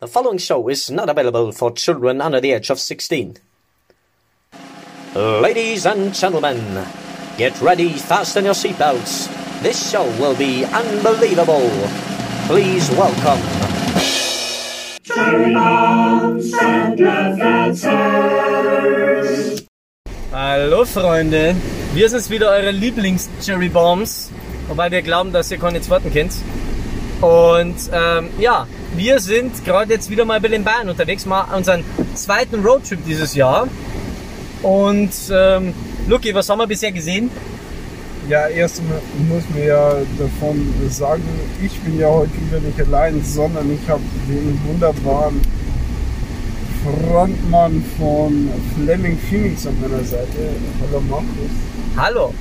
The following show is not available for children under the age of 16. Ladies and gentlemen, get ready, fasten your seatbelts. This show will be unbelievable. Please welcome. Hallo Freunde, wir sind wieder eure Lieblings-Cherry Bombs, wobei wir glauben, dass ihr keine zweiten kennt. Und ähm, ja, wir sind gerade jetzt wieder mal bei den Bayern unterwegs, mal unseren zweiten Roadtrip dieses Jahr. Und ähm, Luki, was haben wir bisher gesehen? Ja, erst mal muss mir ja davon sagen, ich bin ja heute wieder nicht allein, sondern ich habe den wunderbaren Frontmann von Fleming Phoenix an meiner Seite. Hallo Markus. Hallo.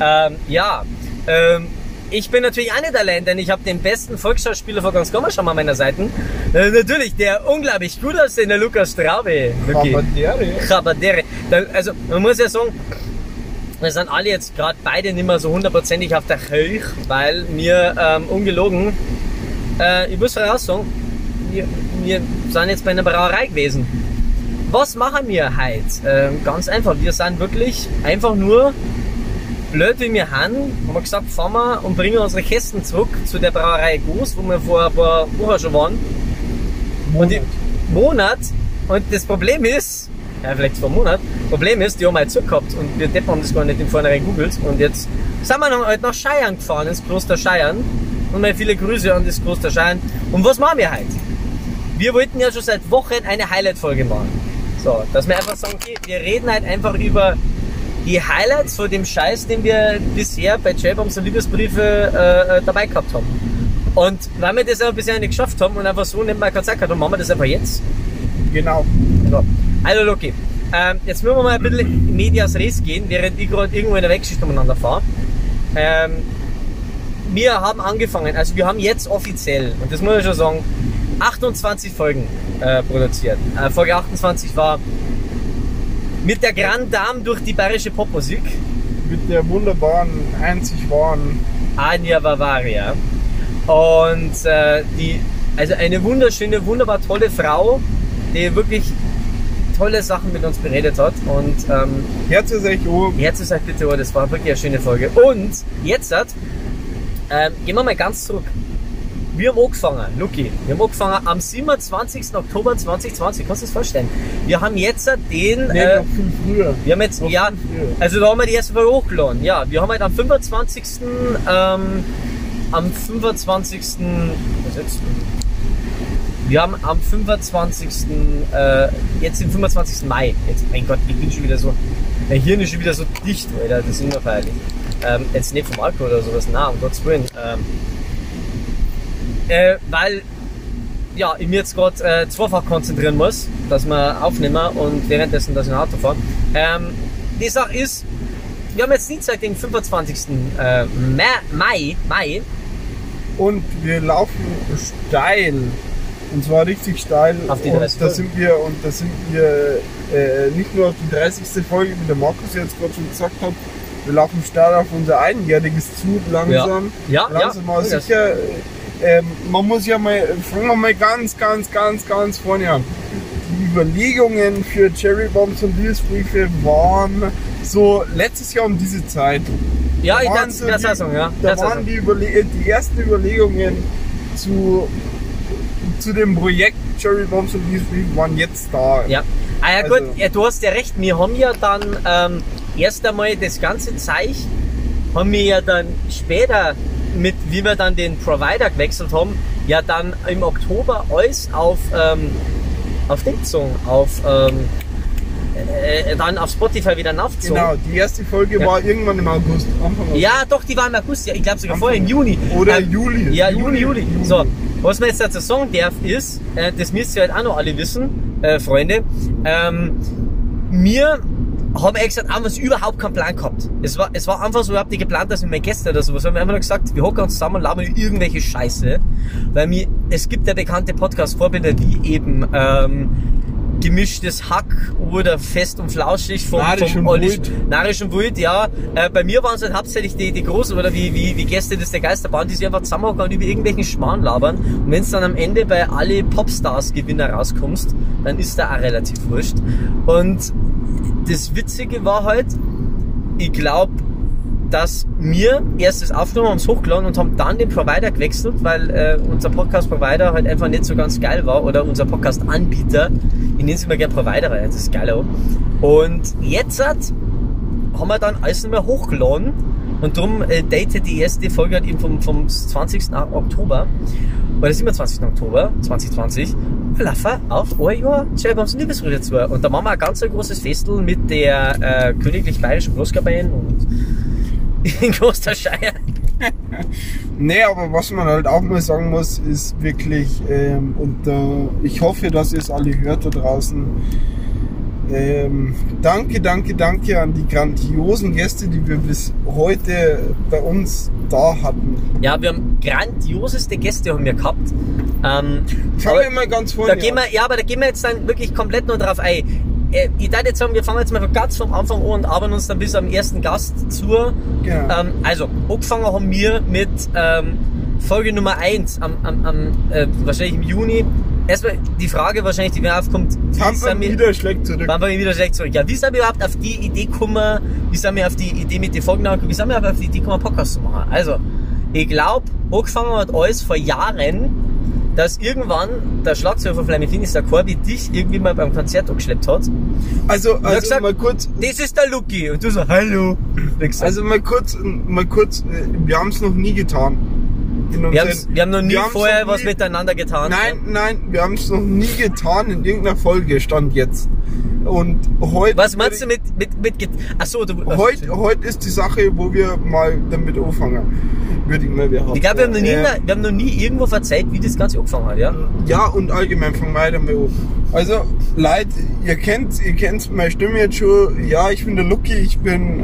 Ähm, ja, ähm, ich bin natürlich auch nicht allein, denn ich habe den besten Volksschauspieler von ganz Gommer schon mal an meiner Seite. Äh, natürlich der unglaublich gut aussehende Lukas Straube. Chabadere. Da- Also man muss ja sagen, wir sind alle jetzt gerade beide nicht mehr so hundertprozentig auf der Höhe, weil wir ähm, ungelogen, äh, ich muss voraus sagen, wir, wir sind jetzt bei einer Brauerei gewesen. Was machen wir heute? Ähm, ganz einfach, wir sind wirklich einfach nur blöd wie wir haben, haben wir gesagt, fahren wir und bringen unsere Kästen zurück zu der Brauerei Goos, wo wir vor ein paar Wochen schon waren. Und die, Monat. Und das Problem ist, ja, vielleicht vor einem Monat, Problem ist, die haben halt zugehabt und wir Deppen haben das gar nicht in vornherein googelt. Und jetzt sind wir noch halt nach Scheiern gefahren, ins Kloster Scheiern. Und mal viele Grüße an das Kloster Scheiern. Und was machen wir heute? Wir wollten ja schon seit Wochen eine Highlight-Folge machen. So, dass wir einfach sagen, okay, wir reden halt einfach über die Highlights von dem Scheiß, den wir bisher bei J-Bombs und Liebesbriefe äh, äh, dabei gehabt haben. Und weil wir das aber bisher nicht geschafft haben und einfach so nicht mal gehabt haben, machen wir das einfach jetzt. Genau. Ja. Also Loki, ähm, jetzt müssen wir mal ein bisschen in Medias Res gehen, während ich gerade irgendwo in der Weggeschichte umeinander fahre. Ähm, wir haben angefangen, also wir haben jetzt offiziell, und das muss ich schon sagen, 28 Folgen äh, produziert. Äh, Folge 28 war mit der Grand Dame durch die bayerische Popmusik, Mit der wunderbaren, einzig wahren Anja Bavaria. Und äh, die, also eine wunderschöne, wunderbar tolle Frau, die wirklich tolle Sachen mit uns beredet hat. Und ähm, Herz ist echt oben. Jetzt ist halt bitte, oh, das war wirklich eine schöne Folge. Und jetzt hat, ähm, gehen wir mal ganz zurück. Wir haben angefangen, Luki, wir haben angefangen am 27. Oktober 2020, kannst du dir das vorstellen? Wir haben jetzt den, Nee, äh, viel früher. wir haben jetzt, noch ja, also da haben wir die erste Folge hochgeladen. Ja, wir haben halt am 25. Ähm, am 25. Was jetzt? Wir haben am 25. Äh, jetzt den 25. Mai. Jetzt, mein Gott, ich bin schon wieder so. Mein Hirn ist schon wieder so dicht, Alter. Das ist ungefährlich. Ähm, jetzt nicht vom Alkohol oder sowas, na, um Gottes Willen. Ähm, äh, weil ja, ich mir jetzt gerade äh, zweifach konzentrieren muss, dass wir aufnehmen und währenddessen, dass ich ein Auto fahre. Ähm, die Sache ist, wir haben jetzt Dienstag den 25. Äh, Mai, Mai. Und wir laufen steil. Und zwar richtig steil. Auf die und 30 da Folgen. sind wir Und da sind wir äh, nicht nur auf die 30. Folge, wie der Markus jetzt gerade schon gesagt hat. Wir laufen steil auf unser einjähriges zu, langsam. Ja, ja, langsam ja. sicher. Ähm, man muss ja mal, fangen wir mal ganz, ganz, ganz, ganz vorne an. Die Überlegungen für Cherry Bombs und Liebesbriefe waren so letztes Jahr um diese Zeit. Ja, kann es so mehr die- sagen, ja. Da waren sagen. die, Überle die ersten Überlegungen zu, zu dem Projekt Cherry Bombs und Liebesbriefe waren jetzt da. Ja. Ah ja Also- gut, ja, du hast ja recht, wir haben ja dann ähm, erst einmal das ganze Zeug, haben wir ja dann später mit, wie wir dann den Provider gewechselt haben, ja dann im Oktober alles auf, ähm, auf Ding gezogen, auf, ähm, äh, dann auf Spotify wieder aufgezogen. Genau, die erste Folge Ja. war irgendwann im August, Anfang August. Ja, doch, die war im August, ja, ich glaube sogar Anfang- vorher im Juni. Oder Ähm, Juli. Ja, Juni, Juli. Juli. So, was man jetzt dazu sagen darf, ist, äh, das müsst ihr halt auch noch alle wissen, äh, Freunde, ähm, wir haben ehrlich gesagt einfach überhaupt keinen Plan gehabt. Es war, es war einfach so überhaupt nicht geplant, dass wir mehr Gäste oder sowas haben. Wir haben einfach nur gesagt, wir hocken uns zusammen und labern über irgendwelche Scheiße. Weil mir, es gibt ja bekannte Podcast-Vorbilder wie eben, ähm, gemischtes Hack oder fest und flauschig vom, Narisch vom und Olli-. Narisch und Wild, ja. Äh, bei mir waren es halt hauptsächlich die, die Großen oder wie, wie, wie Gäste des der Geisterbahn, die sich einfach zusammenhocken und über irgendwelchen Schmarrn labern. Und wenn es dann am Ende bei alle Popstars-Gewinner rauskommst, dann ist da auch relativ wurscht. Und das Witzige war halt, ich glaube, dass wir erst das aufgenommen haben, es hochgeladen und haben dann den Provider gewechselt, weil äh, unser Podcast-Provider halt einfach nicht so ganz geil war oder unser Podcast-Anbieter. Ich nenne es immer gerne Provider, das ist geil auch. Und jetzt hat, haben wir dann alles nicht mehr hochgeladen und darum äh, datet die erste Folge halt eben vom, vom 20. Oktober oder 27. Oktober 2020 laufen auf ein Jahr Cherrybombs Liebesbrüder zu. Und da machen wir ein ganz ein großes Festel mit der äh, Königlich Bayerischen Blueskapelle und in Klosterscheier. Nee, aber was man halt auch mal sagen muss, ist wirklich, ähm, und äh, ich hoffe, dass ihr es alle hört da draußen. Ähm, danke, danke, danke an die grandiosen Gäste, die wir bis heute bei uns da hatten. Ja, wir haben grandioseste Gäste haben wir gehabt. Ähm, Fangen wir mal ganz vorne da gehen wir, ja, aber da gehen wir jetzt dann wirklich komplett nur drauf ein. Äh, Ich würde jetzt sagen, wir fangen jetzt mal ganz vom Anfang an und arbeiten uns dann bis am ersten Gast zu. Genau. Ähm, also, angefangen haben wir mit ähm, Folge Nummer 1 am, am, am äh, wahrscheinlich im Juni. Erstmal die Frage wahrscheinlich, die mir aufkommt, wie Haben sind wir wieder schlägt zurück. wann wir wieder schlecht zurück? Ja, wie sind wir überhaupt auf die Idee gekommen, wie sind wir auf die Idee mit den Folgen gekommen, wie sind wir überhaupt auf die Idee gekommen, Podcast zu machen? Also, ich glaube, angefangen hat alles vor Jahren, dass irgendwann der Schlagzeuger von Flaming Phoenix, der Corby, dich irgendwie mal beim Konzert angeschleppt hat. Also, hat also gesagt, mal kurz, Das ist der Lucky. Und du so, hallo. Also, also mal kurz, mal kurz, äh, wir haben es noch nie getan. Wir, wir haben noch nie vorher noch was nie- miteinander getan. Nein, nein, wir haben es noch nie getan in irgendeiner Folge, stand jetzt. Und heute. Was meinst du mit, mit, mit, Get- ach so, du, Heute, heute ist die Sache, wo wir mal damit anfangen. Würde ich mal behaupten. ich glaube, wir haben noch nie, Äh, wir haben noch nie irgendwo verzeiht, wie das Ganze angefangen hat, ja? Ja, und allgemein fangen wir mal an. Also, Leute, ihr kennt, ihr kennt meine Stimme jetzt schon. Ja, ich bin der Lucky, ich bin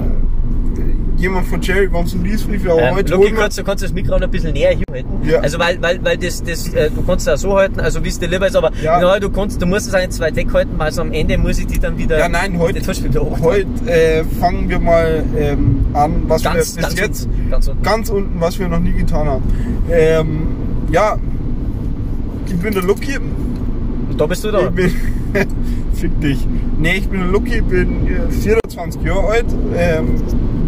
jemand von Jerry Bombs und Liesbriefe, aber Ähm, heute wir- kannst du kannst das Mikro noch ein bisschen näher hier halten? Ja. Also, weil, weil, weil das, das, äh, du kannst es auch so halten, also wie es dir lieber ist, aber Ja. ja. du kannst, du musst es auch nicht zu weit weghalten, weil so am Ende muss ich die dann wieder, Ja, nein, heute, heute äh, fangen wir mal ähm, an, was Ganz, wir bis jetzt unten, ganz unten. ganz unten, was wir noch nie getan haben. Ähm, ja, ich bin der Lucky. Und da bist du da. Ich bin, fick dich. Nee, ich bin der Lucky, bin äh, 24 Jahre alt. Ähm,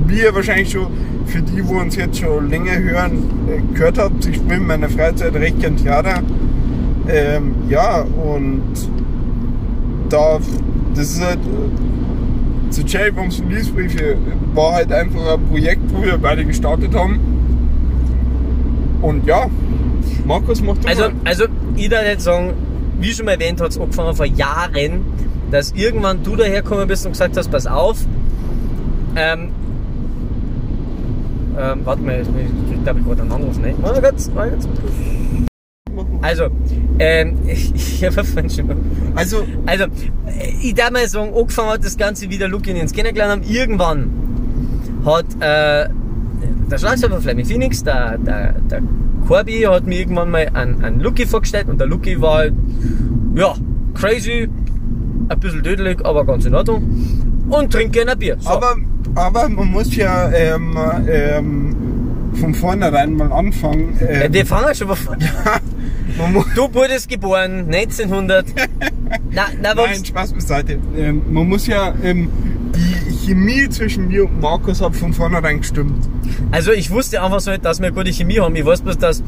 wie ihr wahrscheinlich schon, für die, wo uns jetzt schon länger hören, äh, gehört habt, ich spiele in meiner Freizeit recht gern Theater. Ähm, ja, und da, das ist halt, äh, zu Cherry Bombs und Liesbriefe war halt einfach ein Projekt, wo wir beide gestartet haben. Und ja, Markus macht du Also, mal. also, ich darf jetzt sagen, wie schon mal erwähnt, hat es angefangen vor Jahren, dass irgendwann du dahergekommen bist und gesagt hast, pass auf, ähm, ähm, warte mal, ich krieg glaube ich gerade einen Anruf, ne? Warte kurz, warte kurz. Also, ähm, ich, ich habe schon Also, also, äh, ich darf mal sagen, angefangen hat das Ganze wieder Lucky und Jens kennengelernt haben. Irgendwann hat äh, der Schlagzeuger Flaming Phoenix, der, der, der Corby, hat mir irgendwann mal einen, einen Lucky vorgestellt und der Lucky war halt, ja, crazy, ein bisschen tödlich, aber ganz in Ordnung und trinkt gerne ein Bier. So. Aber, aber man muss ja ähm, ähm, von vornherein mal anfangen. Äh, Ähm, wir fangen schon mal von. Du wurdest geboren 1900. na, na, nein? Spaß beiseite. Ähm, man muss ja, ähm, die Chemie zwischen mir und Markus hat von vornherein gestimmt. Also ich wusste einfach so nicht, dass wir gute Chemie haben. Ich weiß bloß, dass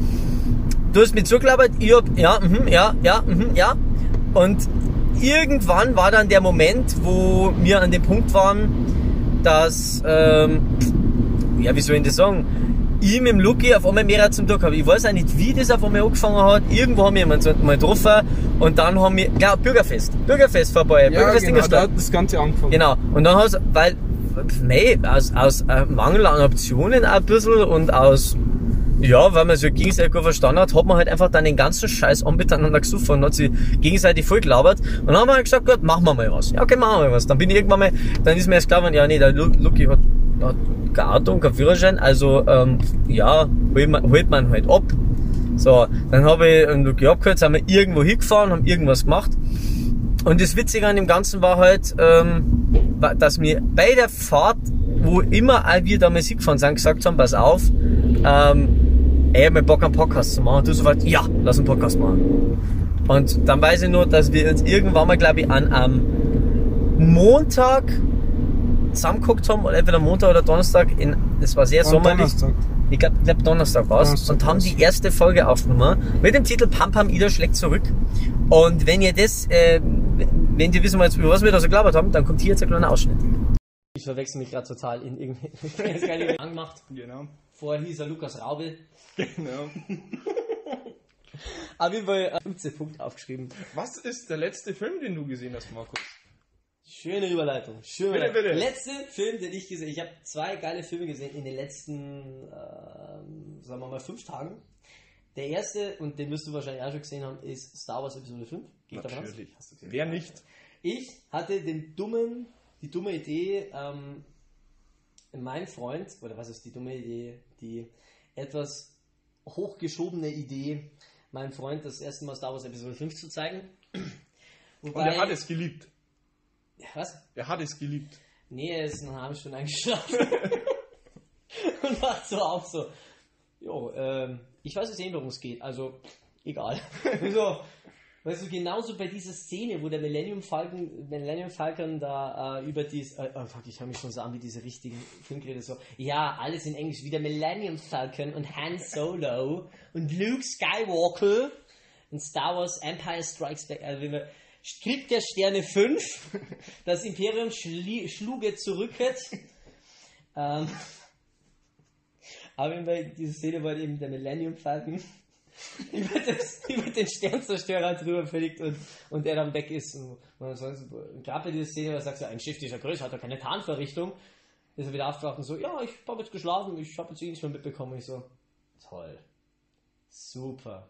du hast mir zugelabert, ich hab, ja, mhm, ja, ja, mhm, ja. Und irgendwann war dann der Moment, wo wir an dem Punkt waren, dass, ähm, ja, wie soll ich das sagen? Ich mit dem Lucky auf einmal mehr zum Tag habe. Ich weiß auch nicht, wie das auf einmal angefangen hat. Irgendwo haben wir jemanden mal getroffen und dann haben wir, ja, Bürgerfest. Bürgerfest vorbei. Bürgerfest genau, da Ingolstadt. hat das Ganze angefangen. Genau. Und dann hast weil, mei, aus, aus äh, Mangel an Optionen auch ein bisschen und aus, ja, weil man sich gegenseitig gut verstanden hat, hat man halt einfach dann den ganzen Scheiß an miteinander gesucht und hat sich gegenseitig voll gelabert. Und dann haben wir halt gesagt, gut, machen wir mal was. Ja, okay, machen wir mal was. Dann bin ich irgendwann mal, dann ist mir erst klar geworden, ja, nee, der Lu- Lucky hat, hat kein Auto und kein Führerschein, also, ähm, ja, holt man, holt man halt ab. So, dann habe ich einen Lucky abgeholt, sind wir irgendwo hingefahren, haben irgendwas gemacht. und das Witzige an dem Ganzen war halt, ähm, dass wir bei der Fahrt, wo immer wir da Musik gefahren sind, gesagt haben, pass auf, ähm, ey, ich hab mir Bock einen Podcast zu machen. Und du sofort, ja, lass einen Podcast machen. Und dann weiß ich nur, dass wir uns irgendwann mal, glaube ich, an am Montag zusammengeguckt haben, oder entweder Montag oder Donnerstag, in, das war sehr Am sommerlich. Donnerstag. Ich glaube, glaub Donnerstag war's Donnerstag und haben die erste Folge aufgenommen mit dem Titel Pam Pam Ida schlägt zurück. Und wenn ihr das, äh, wenn ihr wissen wollt, über was wir da so gelabert haben, dann kommt hier jetzt ein kleiner Ausschnitt. Ich verwechsel mich gerade total in irgendwie. Ich habe angemacht. Genau. Vorher hieß er Lukas Raube. genau. Auf jeden Fall äh, 15 Punkte aufgeschrieben. Was ist der letzte Film, den du gesehen hast, Markus? Schöne Überleitung. Schöne Bitte, Überleitung. bitte. Letzte Film, den ich gesehen habe. Ich habe zwei geile Filme gesehen in den letzten, ähm, sagen wir mal, fünf Tagen. Der erste, und den wirst du wahrscheinlich auch schon gesehen haben, ist Star Wars Episode 5. Geht? Natürlich. Hast du gesehen? Wer nicht? Ich hatte den dummen, die dumme Idee, ähm, mein Freund, oder was ist die dumme Idee, die etwas hochgeschobene Idee, meinem Freund das erste Mal Star Wars Episode 5 zu zeigen. Und Wobei, er hat es geliebt. was? Er hat es geliebt. Nee, er ist eine halbe Stunde eingeschlafen. und wacht so auf, so, jo, ähm, ich weiß jetzt eh, worum es geht, also, egal. Und so, weißt du, genauso bei dieser Szene, wo der Millennium Falcon, Millennium Falcon da äh, über dies, äh, oh fuck, ich höre mich schon so an wie diese richtigen Filmgeräte, so, ja, alles in Englisch, wie der Millennium Falcon und Han Solo und Luke Skywalker und Star Wars Empire Strikes Back, also wenn wir Krieg der Sterne 5, das Imperium schluge zurücket. ähm, aber bei dieser Szene war eben der Millennium Falcon über, das, über den Sternzerstörer drüber fliegt und, und er dann weg ist. Und man sagt, gerade bei dieser Szene, was sagst du, ein Schiff dieser Größe hat doch keine Tarnvorrichtung. Ist er wieder aufgewacht und so, ja, ich habe jetzt geschlafen, ich habe jetzt eh nichts mehr mitbekommen. Ich so, toll, super.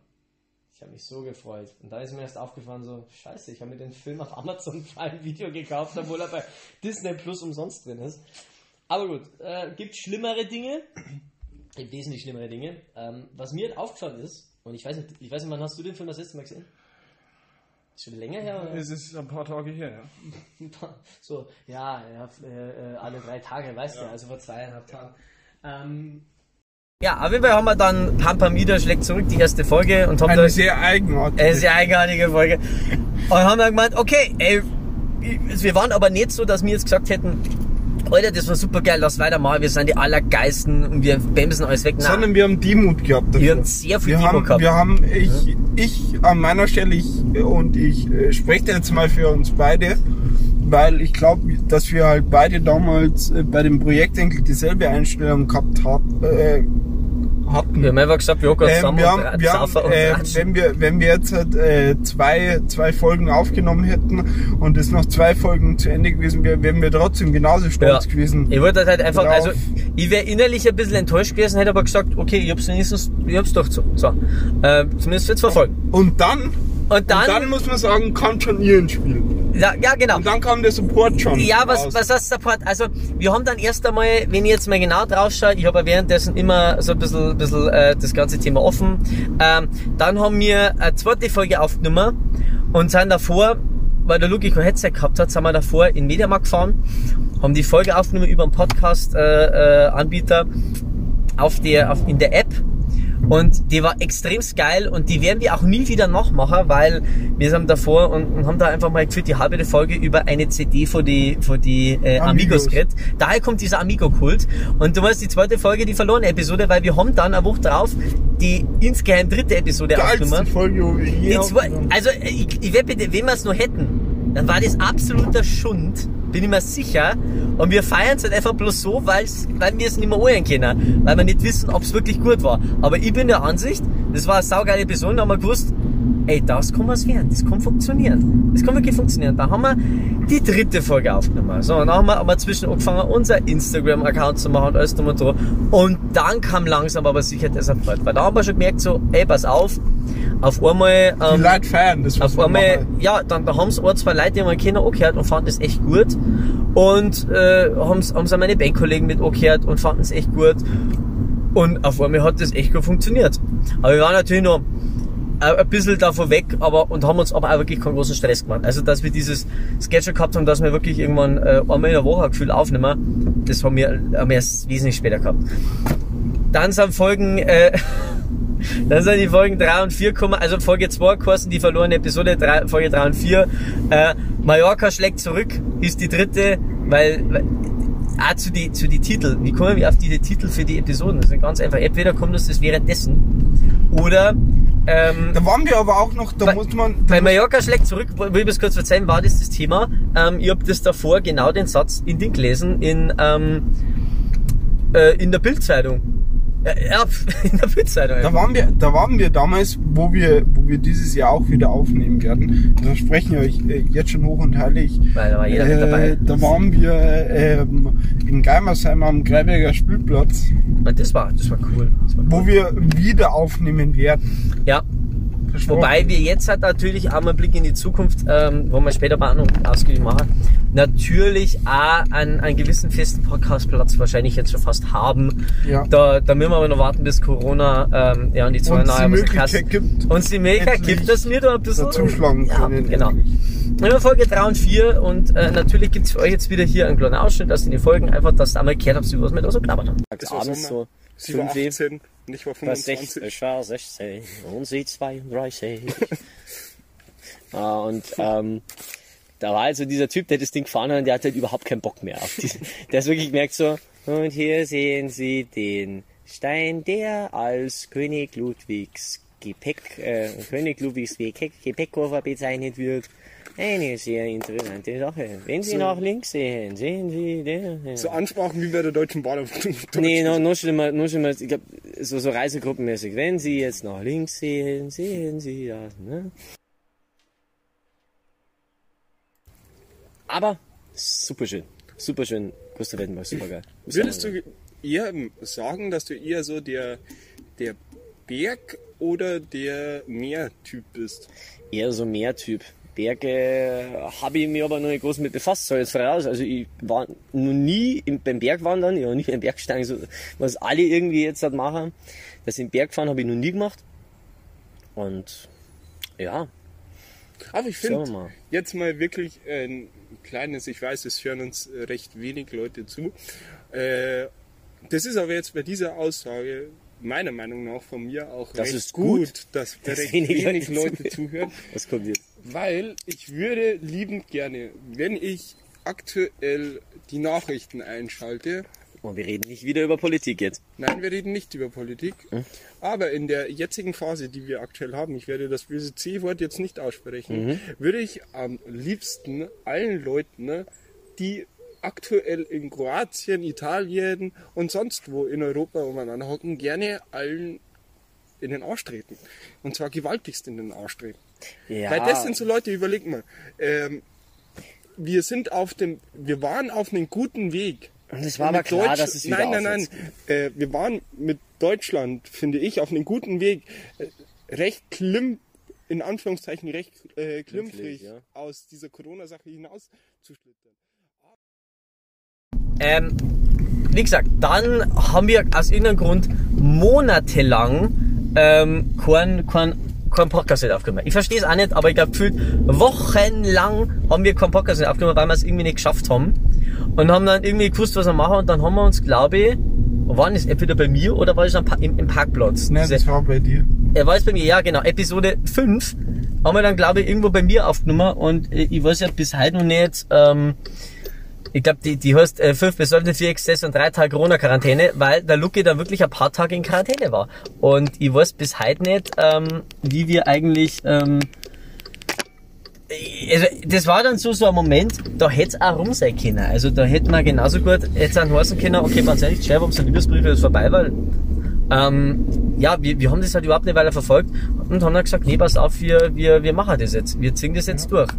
Ich habe mich so gefreut. Und da ist mir erst aufgefallen, so, scheiße, ich habe mir den Film auf Amazon Prime Video gekauft, obwohl er bei Disney Plus umsonst drin ist. Aber gut, äh, gibt schlimmere Dinge. Gibt wesentlich schlimmere Dinge. Ähm, was mir aufgefallen ist, und ich weiß nicht, ich weiß nicht, wann hast du den Film das letzte Mal gesehen? Ist schon länger her? Oder? Es ist ein paar Tage her, ja. so, ja, ja äh, äh, alle drei Tage, weißt du, also vor zweieinhalb Tagen. Ähm, ja, auf jeden Fall haben wir dann Pampamida schlägt zurück, die erste Folge, und haben da Eine sehr eigenartige. eine sehr eigenartige Folge. Und haben dann gemeint, okay, ey, wir waren aber nicht so, dass wir jetzt gesagt hätten, Alter, das war super geil, lass weitermachen, wir sind die Allergeisten und wir bämsen alles weg. Nein. Sondern wir haben Demut gehabt. Dafür. Wir haben sehr viel wir Demut haben, gehabt. Wir haben, ich, ich an meiner Stelle, ich, und ich äh, spreche jetzt mal für uns beide, weil ich glaube, dass wir halt beide damals äh, bei dem Projekt eigentlich dieselbe Einstellung gehabt hab, äh, hatten. Wir haben einfach gesagt, wir hocken uns Ähm, zusammen wir und haben, wir haben, und äh, wenn wir wenn wir jetzt halt, äh, zwei zwei Folgen aufgenommen hätten und es noch zwei Folgen zu Ende gewesen wäre, wären wir trotzdem genauso stolz gewesen. Ich wollte halt einfach, drauf. also ich wäre innerlich ein bisschen enttäuscht gewesen, hätte aber gesagt, okay, ich hab's wenigstens, ich hab's doch so. so. Äh, zumindest für zwei Folgen. Und dann Und dann, und dann muss man sagen, kam schon ihr ins Spiel. ja, ja genau. Und dann kam der Support schon. Ja, was, raus. was heißt Support? Also, wir haben dann erst einmal, wenn ich jetzt mal genau drauf schaue, ich habe ja währenddessen immer so ein bisschen, bisschen äh, das ganze Thema offen. Ähm, dann haben wir eine zweite Folge aufgenommen und sind davor, weil der Luki kein Headset gehabt hat, sind wir davor in Mediamarkt gefahren, haben die Folge aufgenommen über einen Podcast-Anbieter auf der, auf, in der App. Und die war extremst geil und die werden wir auch nie wieder nachmachen, weil wir sind davor und, und haben da einfach mal gefühlt die halbe Folge über eine CD von die, von die äh, Amigos Amigos. geredet. Daher kommt dieser Amigo-Kult. Und du weißt, die zweite Folge, die verlorene Episode, weil wir haben dann eine Woche drauf die insgeheim dritte Episode aufgenommen. Folge, wir je Die zwei, aufgenommen also ich, ich werde bitte, wenn wir es noch hätten, dann war das absoluter Schund, bin ich mir sicher. Und wir feiern es halt einfach bloß so, weil's, weil wir es nicht mehr anhören können. Weil wir nicht wissen, ob es wirklich gut war. Aber ich bin der Ansicht, das war eine saugeile Episode, da haben wir gewusst, ey, das kann was werden, das kann funktionieren. Das kann wirklich funktionieren. Da haben wir die dritte Folge aufgenommen. So, und dann haben wir aber zwischen angefangen, unser Instagram-Account zu machen und alles drum und dran. Und dann kam langsam aber sicher das Erfolg. Weil da haben wir schon gemerkt, so, ey, pass auf, auf einmal, Die ähm, Leute feiern das, auf einmal, ja, dann da haben es ein, zwei Leute, die haben keiner angehört und fanden es echt gut. Und äh, haben es auch meine Bandkollegen mit angehört und fanden es echt gut. Und auf einmal hat das echt gut funktioniert. Aber wir waren natürlich noch ein bisschen davon weg, aber und haben uns aber auch wirklich keinen großen Stress gemacht. Also dass wir dieses Schedule gehabt haben, dass wir wirklich irgendwann äh, einmal in der Woche ein Gefühl aufnehmen, das haben wir, haben wir erst wesentlich später gehabt. Dann sind Folgen, äh, dann sind die Folgen 3 und 4 gekommen, also Folge 2 kosten die verlorene Episode, 3, Folge 3 und 4. Äh, Mallorca schlägt zurück, ist die dritte, weil, weil auch zu die, zu die Titel. Wie kommen wir auf diese Titel für die Episoden? Das ist ganz einfach. Entweder kommt uns das währenddessen oder ähm, Da waren wir aber auch noch, da Bei- muss man. bei Mallorca schlägt zurück, will ich das kurz verzeihen, war das das Thema. Ähm, ich habe das davor genau den Satz in den gelesen in, ähm, äh, in der Bildzeitung. Äh, ja, in der Bildzeitung. Da waren wir, da waren wir damals, wo wir, wo wir dieses Jahr auch wieder aufnehmen werden. Das versprechen wir euch äh, jetzt schon hoch und heilig. Weil da war jeder mit dabei. Äh, da waren wir ähm, in Geimersheim am Greiberger Spielplatz, das war, das war cool. Das war cool. wo wir wieder aufnehmen werden. Ja, Wobei wir jetzt halt natürlich auch mal einen Blick in die Zukunft, ähm, wo wir später mal noch ausgiebig machen, natürlich auch einen, einen gewissen festen Podcastplatz wahrscheinlich jetzt schon fast haben. Ja. Da, da müssen wir aber noch warten, bis Corona ähm, ja, und die Zahlen Uns die nachher was Möglichkeit gibt, uns die Möglichkeit gibt, dass wir da ein bisschen dazuschlagen ja, können. Genau. endlich. Immer Folge 3 und 4 und äh, natürlich gibt's für euch jetzt wieder hier einen kleinen Ausschnitt aus den Folgen, einfach, dass ihr einmal gehört habt, was wir da so knabbert haben. Es war so Sie war 5 18 und ich war war 16, 25. ich war 16 und sie 32. Ah, und ähm, da war also dieser Typ, der das Ding gefahren hat, und der hat halt überhaupt keinen Bock mehr auf diesen. Der ist wirklich gemerkt so, und hier sehen Sie den Stein, der als König Ludwigs Gepäck, äh, König Ludwigs Gepäck, Gepäckkoffer bezeichnet wird. Eine sehr interessante Sache. Wenn Sie So. nach links sehen, sehen Sie den. So Ansprachen wie bei der Deutschen Bahn. Nee, noch, noch schlimmer, noch schlimmer, ich glaub, so, so reisegruppenmäßig. Wenn Sie jetzt nach links sehen, sehen Sie das, ne? Aber, super schön. Super schön. Gustav Wettenberg, super geil. Muss Würdest du eher sagen, dass du eher so der, der Berg- oder der Meertyp bist? Eher so mehr Typ. Berge habe ich mich aber noch nicht groß mit befasst, soll jetzt voraus. Also ich war noch nie im, beim Bergwandern, ich war noch nie beim Bergsteigen, so, was alle irgendwie jetzt halt machen. Das im Bergfahren habe ich noch nie gemacht. Und ja, Aber ich Schauen wir finde, jetzt mal wirklich ein kleines, ich weiß, es hören uns recht wenig Leute zu. Äh, das ist aber jetzt bei dieser Aussage meiner Meinung nach von mir auch Das recht ist gut, dass recht wenig wenig Leute Leute zuhören. was kommt jetzt? Weil ich würde liebend gerne, wenn ich aktuell die Nachrichten einschalte, Und wir reden nicht wieder über Politik jetzt. nein, wir reden nicht über Politik, aber in der jetzigen Phase, die wir aktuell haben, ich werde das böse C-Wort jetzt nicht aussprechen, würde ich am liebsten allen Leuten, ne, die aktuell in Kroatien, Italien und sonst wo in Europa umeinander hocken, gerne allen in den Arsch treten. Und zwar gewaltigst in den Arsch treten. Ja, Weil das sind so Leute, überleg mal. Ähm, wir sind auf dem, wir waren auf einem guten Weg. Und es war Mit aber klar, Deutsch- dass es wieder Nein, nein, nein. Äh, wir waren mit Deutschland, finde ich, auf einem guten Weg. Äh, recht klimm, in Anführungszeichen recht äh, klimpfrig Klimpflich, ja. aus dieser Corona-Sache hinaus zu schlittern. Ähm, wie gesagt, dann haben wir aus irgendeinem Grund monatelang ähm, keinen kein, kein Podcast nicht aufgenommen. Ich verstehe es auch nicht, aber ich glaube, gefühlt wochenlang haben wir keinen Podcast nicht aufgenommen, weil wir es irgendwie nicht geschafft haben. Und haben dann irgendwie gewusst, was wir machen. Und dann haben wir uns, glaube ich, waren das? Entweder bei mir oder war am Pa- im, im Parkplatz? Nein, Diese- das war bei dir. er war es bei mir, ja genau, Episode 5 haben wir dann glaube ich irgendwo bei mir aufgenommen und äh, ich weiß ja bis heute noch nicht, ähm, ich glaube die, die heißt äh, 5 besäufte 4 Exzess und 3 Tage Corona-Quarantäne, weil der Luki dann wirklich ein paar Tage in Quarantäne war. Und ich weiß bis heute nicht, ähm, wie wir eigentlich, ähm, also das war dann so so ein Moment, da hätte es auch rum sein können. Also da hätte man genauso gut jetzt an heißen können, okay, wenn es nicht schwer, warum sind Liebesbriefe das vorbei, weil ähm, ja, wir, wir haben das halt überhaupt nicht weiter verfolgt und haben dann gesagt, nee, pass auf, wir, wir, wir machen das jetzt, wir ziehen das jetzt durch.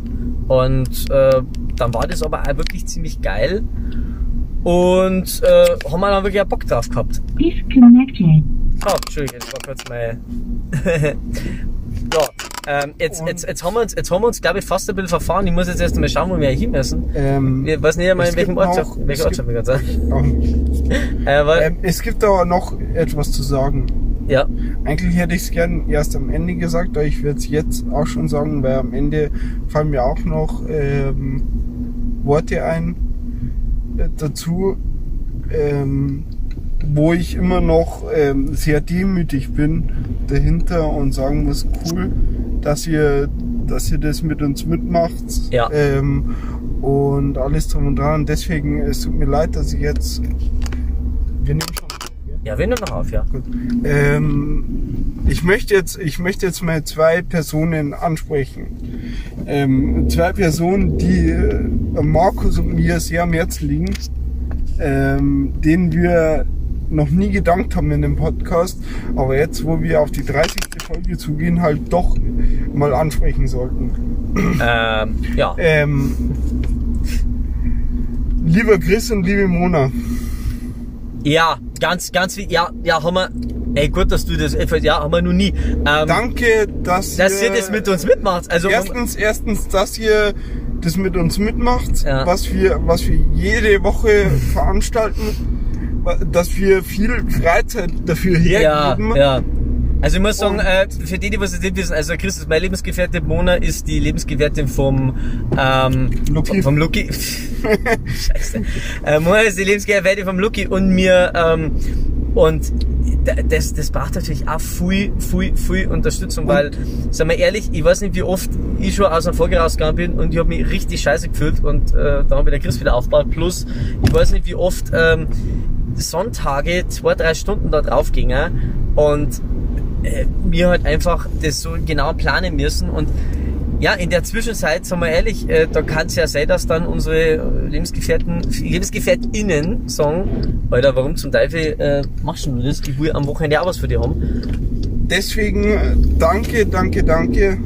Und äh, dann war das aber auch wirklich ziemlich geil und äh, haben wir dann wirklich auch Bock drauf gehabt. Disconnected. Oh, Entschuldigung, das war kurz mein... ja, ähm, jetzt, jetzt, jetzt haben wir uns, jetzt haben wir uns, glaube ich, fast ein bisschen verfahren. Ich muss jetzt erst mal schauen, wo wir hin müssen. Ähm, Ich weiß nicht einmal, in welchem Ort, noch- welcher es Ort gibt- wir gerade sind. nicht. Äh, ähm, es gibt aber noch etwas zu sagen. Ja. Eigentlich hätte ich es gern erst am Ende gesagt, aber ich werde es jetzt auch schon sagen, weil am Ende fallen mir auch noch ähm, Worte ein äh, dazu, ähm, wo ich immer noch ähm, sehr demütig bin dahinter und sagen muss, cool, dass ihr, dass ihr das mit uns mitmacht. Ja. Ähm, und alles drum und dran. Deswegen, es tut mir leid, dass ich jetzt. Wir nehmen. Ja, wenn du noch auf, ja. Gut. Ähm, ich möchte jetzt, ich möchte jetzt mal zwei Personen ansprechen. Ähm, zwei Personen, die äh, Markus und mir sehr am Herzen liegen, ähm, denen wir noch nie gedankt haben in dem Podcast, aber jetzt, wo wir auf die 30. Folge zugehen, halt doch mal ansprechen sollten. Ähm, ja. Ähm, lieber Chris und liebe Mona, Ja, ganz, ganz wie, ja, ja, haben wir, ey, gut, dass du das, ja, haben wir noch nie. Ähm, danke, dass, dass ihr das mit uns mitmacht. Also, Erstens, erstens, dass ihr das mit uns mitmacht, Ja. was wir, was wir jede Woche veranstalten, dass wir viel Freizeit dafür ja, hergeben. ja. Also ich muss sagen, äh, für die, die was nicht wissen, also Chris ist meine Lebensgefährtin, Mona ist die Lebensgefährtin vom ähm, Lucky. vom Lucky. Scheiße. Äh, Mona ist die Lebensgefährtin vom Lucky und mir ähm, und das, das braucht natürlich auch viel, viel, viel Unterstützung, weil, sagen wir ehrlich, ich weiß nicht, wie oft ich schon aus einer Folge rausgegangen bin und ich habe mich richtig scheiße gefühlt und äh, da habe ich der Chris wieder aufgebaut. Plus, ich weiß nicht, wie oft ähm, Sonntage zwei, drei Stunden da drauf gingen und äh, wir halt einfach das so genau planen müssen und ja, in der Zwischenzeit, sagen wir ehrlich, äh, da kann es ja sein, dass dann unsere Lebensgefährten, LebensgefährtInnen sagen, Alter, warum zum Teufel äh, machst du das? Ich will am Wochenende auch was für dich haben. Deswegen äh, danke, danke, danke,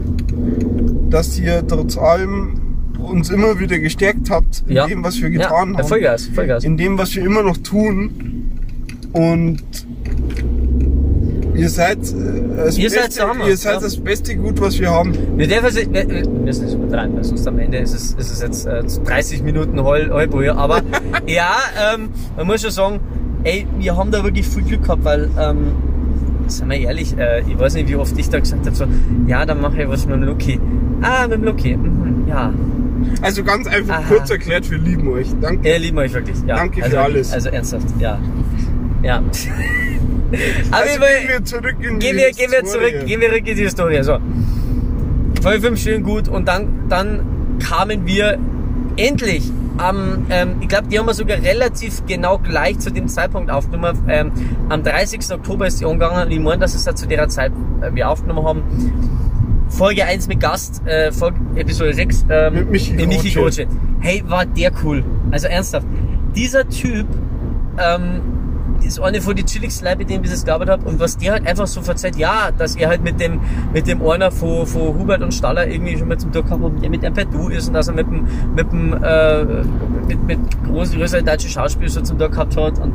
dass ihr trotz allem uns immer wieder gestärkt habt in Ja. dem, was wir Ja, getan haben. Vollgas, Vollgas. in dem, was wir immer noch tun. Und ihr seid, äh, das, Ihr seid beste, der Hammer, ihr seid ja. das beste Gut, was wir haben. Wir dürfen es, wir, wir müssen es übertreiben, weil sonst am Ende ist es, ist es jetzt äh, 30 Minuten Heul, Heulbrühe. Aber ja, ähm, man muss schon sagen, ey, wir haben da wirklich viel Glück gehabt, weil, ähm, seien wir ehrlich, äh, ich weiß nicht, wie oft ich da gesagt habe, so, ja, dann mache ich was mit dem Lucky. Ah, mit dem Lucky, mhm, ja. Also ganz einfach Aha. kurz erklärt, wir lieben euch. Danke. Wir lieben euch wirklich. Ja. Danke für also, alles. Also ernsthaft, ja. Ja. Aber Also gehen wir zurück in gehen die wir, gehen wir zurück, gehen wir zurück in die Historie. So. Folge 5 schön gut und dann, dann kamen wir endlich am, ähm, ich glaube, die haben wir sogar relativ genau gleich zu dem Zeitpunkt aufgenommen. Ähm, am 30. Oktober ist die umgegangen und ich meine, dass es da zu der Zeit äh, wir aufgenommen haben. Folge 1 mit Gast, äh, Folge, Episode 6, ähm, Mit Michi mit Michi. Grotsche. Hey, war der cool. Also ernsthaft. Dieser Typ, ähm, ist eine von den chilligsten Leuten, mit denen ich jetzt gearbeitet habe. Und was der halt einfach so verzeiht, ja, dass er halt mit dem, mit dem einer von, von Hubert und Staller irgendwie schon mal zum hat, der mit einem per Du ist und dass er mit dem, mit dem, äh, mit, mit großen, größeren deutschen Schauspiel so zum gehabt hat. Und,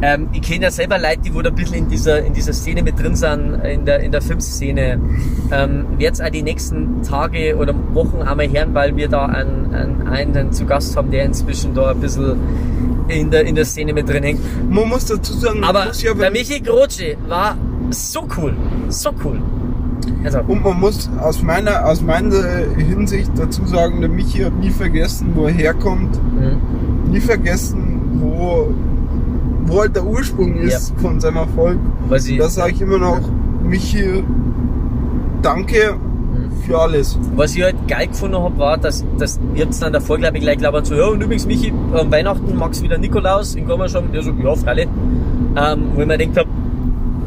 ähm, ich kenne ja selber Leute, die wo da ein bisschen in dieser, in dieser Szene mit drin sind, in der, in der Filmszene. Ähm, werd's auch die nächsten Tage oder Wochen einmal hören, weil wir da einen, einen, einen zu Gast haben, der inzwischen da ein bisschen in der, in der Szene mit drin hängt. Man muss dazu sagen, Aber muss ja, der Michi Grotsche war so cool. So cool. Also, und man muss aus meiner, aus meiner Hinsicht dazu sagen, der Michi hat nie vergessen, wo er herkommt, mhm. nie vergessen, wo, wo halt der Ursprung ist von seinem Erfolg. ich, Da sage ich immer noch, Michi, danke für alles. was ich halt geil gefunden habe, war, dass, dass habt dann davor, glaube ich, gleich glaubt, so, ja, und übrigens, Michi, am Weihnachten magst du wieder Nikolaus, in Komma schon, der so, ja, freilich. Ähm, wo ich mir gedacht habe,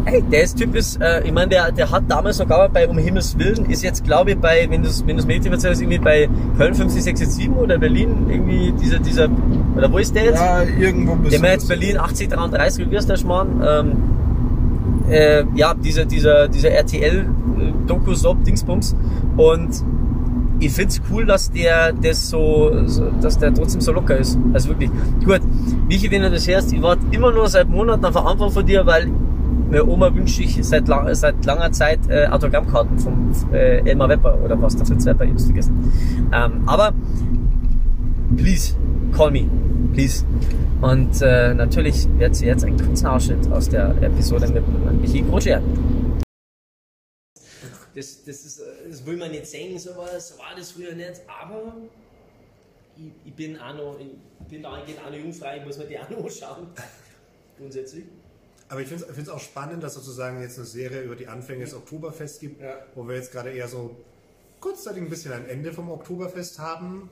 Ey, der ist Typ ist, äh, ich meine, der, der hat damals noch gearbeitet bei Um Himmels Willen, ist jetzt, glaube ich, bei, wenn du es wenn du's mir richtig erzählst, irgendwie bei Köln 567 oder Berlin, irgendwie dieser, dieser, oder wo ist der jetzt? Ja, irgendwo Der besonders. mir jetzt Berlin 8033, wie ist der Schmarrn? Ähm, äh, ja, dieser, dieser, dieser RTL-Doku-Sop-Dingsbums. Und ich find's cool, dass der das so, so, dass der trotzdem so locker ist. Also wirklich. Gut, Michi, wenn du das hörst, ich warte immer nur seit Monaten auf eine Antwort von dir, weil meine Oma wünscht sich seit, lang, seit langer Zeit äh, Autogrammkarten vom äh, Elmar Wepper oder was da für zwei bei ihm vergessen. Ähm, aber please, call me, please. Und äh, natürlich wird sie jetzt einen kurzen Ausschnitt aus der Episode mit Michi Groscher. Das, das, ist, äh, das will man nicht sagen, sowas war das früher nicht, aber ich, ich bin auch noch, ich bin da eigentlich auch noch jungfrei, ich muss mir die auch noch anschauen. Grundsätzlich. Aber ich finde es auch spannend, dass sozusagen jetzt eine Serie über die Anfänge des Oktoberfests gibt, Ja. wo wir jetzt gerade eher so kurzzeitig ein bisschen ein Ende vom Oktoberfest haben,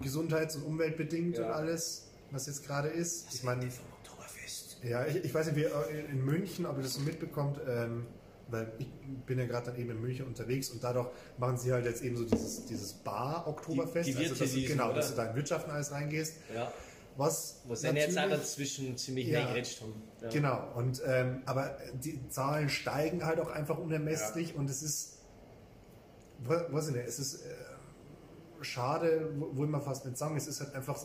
gesundheits- und umweltbedingt Ja. und alles, was jetzt gerade ist. Ich meine, Oktoberfest. ja, ich, ich weiß nicht, wie äh, in München, ob ihr das so mitbekommt, ähm, weil ich bin ja gerade dann eben in München unterwegs und dadurch machen sie halt jetzt eben so dieses, dieses Bar-Oktoberfest. Die- die also, dass du, genau, oder? dass du da in Wirtschaften alles reingehst. Ja. Was Wo sie jetzt auch dazwischen ziemlich Ja. haben. Ja. Genau, und ähm, aber die Zahlen steigen halt auch einfach unermesslich und es ist, wa- weiß ich nicht, es ist äh, schade, wo- will man fast nicht sagen, es ist halt einfach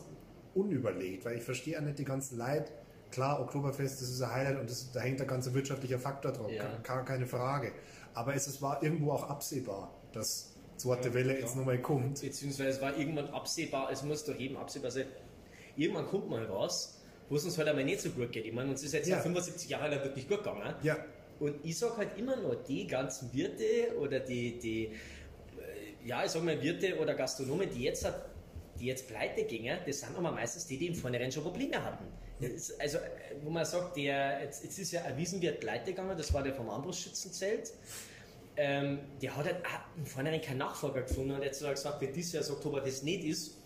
unüberlegt, weil ich verstehe auch nicht die ganzen Leid. Klar, Oktoberfest, das ist ein Highlight und das, da hängt der ganze wirtschaftliche Faktor drauf, Ja. gar, keine Frage. Aber es, es war irgendwo auch absehbar, dass so eine Welle jetzt nochmal kommt. Beziehungsweise es war irgendwann absehbar, es muss doch jedem absehbar sein. Irgendwann kommt mal was, wo es uns halt einmal nicht so gut geht. Ich meine, uns ist jetzt Ja. seit 75 Jahren lang wirklich gut gegangen. Ja, Und ich sag halt immer noch, die ganzen Wirte oder die, die äh, ja, ich sag mal Wirte oder Gastronomen, die jetzt, hat- die jetzt pleite gingen, das sind aber meistens die, die im Vornherein schon Probleme hatten. Also, wo man sagt, der, jetzt, jetzt ist ja ein Wiesenwirt pleite gegangen, das war der vom Armbrustschützenzelt. Ähm, der hat halt im Vornherein keinen Nachfolger gefunden und jetzt hat er gesagt, wenn dieses Jahr das Oktoberfest nicht ist,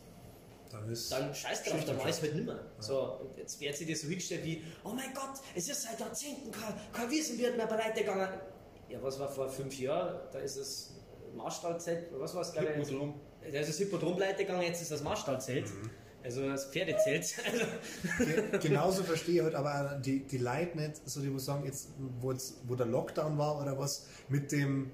dann ist dann scheiß drauf, dann im weiß Schacht. halt nimmer. So, und jetzt wird sie das so hingestellt wie, oh mein Gott, es ist seit Jahrzehnten kein, kein Wiesenwirt mehr pleite gegangen. Ja, was war vor fünf Jahren? Da ist das Marstallzelt, was war es gerade? Hippodrom. Da ist das Hippodrom gegangen, jetzt ist das Marstallzelt. Mhm. Also das Pferdezelt. Ge- Genauso verstehe ich halt aber die, die Leute nicht, so die muss sagen, jetzt, wo, jetzt, wo der Lockdown war oder was, mit dem.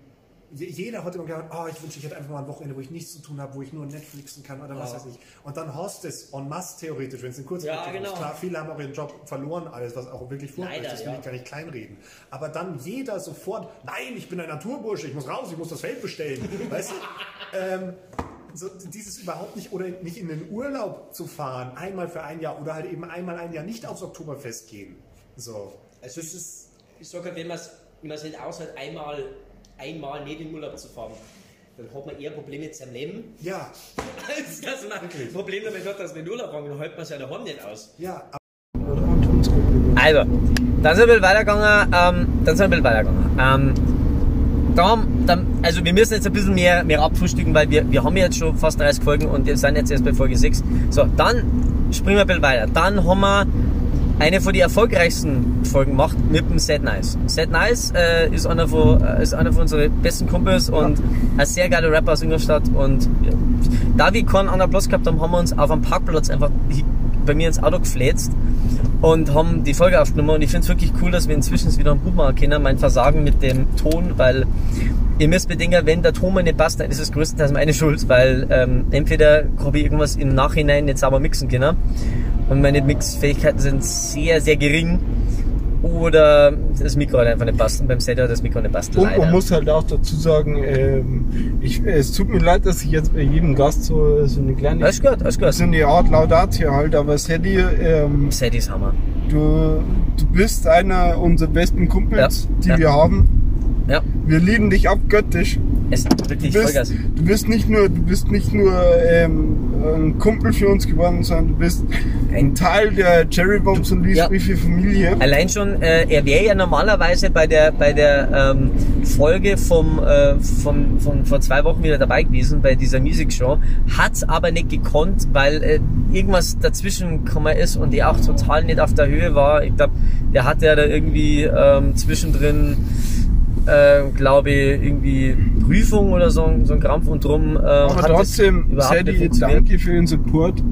Je- Jeder hat immer gedacht, oh, ich wünsche, ich hätte einfach mal ein Wochenende, wo ich nichts zu tun habe, wo ich nur Netflixen kann oder was weiß ich. Und dann hast es en masse theoretisch, wenn es in Kurzperspektive Ja, genau. ist. Klar, viele haben auch ihren Job verloren, alles, was auch wirklich furchtbar ist, das will ja. ich gar nicht kleinreden. Aber dann jeder sofort, nein, ich bin ein Naturbursche, ich muss raus, ich muss das Feld bestellen. weißt du? Ähm, so dieses überhaupt nicht oder nicht in den Urlaub zu fahren, einmal für ein Jahr oder halt eben einmal ein Jahr nicht aufs Oktoberfest gehen. So. also das ist, ich sage halt, wenn man es wenn man's nicht aushält, einmal, einmal nicht in den Urlaub zu fahren, dann hat man eher Probleme mit seinem Leben, Ja, als dass man ein Problem damit hat, dass man in den Urlaub fahren, dann hält man es ja daheim nicht aus. ja, Also, dann sind wir ein bisschen weitergegangen, ähm, dann sind wir ein bisschen weitergegangen. Ähm, da, dann, also wir müssen jetzt ein bisschen mehr, mehr abfrühstücken, weil wir, wir haben jetzt schon fast 30 Folgen und wir sind jetzt erst bei Folge 6. So, dann springen wir ein bisschen weiter. Dann haben wir eine von den erfolgreichsten Folgen gemacht mit dem Set Nice. Set Nice äh, ist, einer von, äh, ist einer von unseren besten Kumpels und ein sehr geiler Rapper aus Ingolstadt. Und ja, da wir keinen anderen Platz gehabt haben, haben wir uns auf einem Parkplatz einfach bei mir ins Auto gefläzt und haben die Folge aufgenommen. Und ich finde es wirklich cool, dass wir inzwischen es wieder Gut machen können. Mein Versagen mit dem Ton, weil ihr müsst bedenken, wenn der Ton nicht passt, dann ist es größtenteils meine Schuld, weil ähm, entweder habe ich irgendwas im Nachhinein nicht sauber mixen können und meine Mixfähigkeiten sind sehr, sehr gering oder das Mikro hat einfach nicht passt und beim Set hat das Mikro nicht passt. Und leider. man muss halt auch dazu sagen, ähm, ich, es tut mir leid, dass ich jetzt bei jedem Gast so, so eine kleine alles gut, alles gut. so eine Art Laudatio halt, aber Sadie, ähm, Set ist Hammer. du, du bist einer unserer besten Kumpels, Ja, die ja. wir haben. Ja, Wir lieben dich abgöttisch. es ist Du wirklich bist, Vollgas. du bist nicht nur, du bist nicht nur ähm, ein Kumpel für uns geworden, sondern du bist ein Teil der Cherry Bombs und Ja. Liesbriefe Familie. Allein schon, äh, er wäre ja normalerweise bei der bei der ähm, Folge vom, äh, vom von vor zwei Wochen wieder dabei gewesen bei dieser Music Show, hat's aber nicht gekonnt, weil äh, irgendwas dazwischen gekommen ist und er auch total nicht auf der Höhe war. Ich glaube, der hatte ja da irgendwie ähm, zwischendrin äh, glaube ich, irgendwie Prüfung oder so, so ein Krampf und drum. Äh, Aber trotzdem, Sadie, danke für den Support,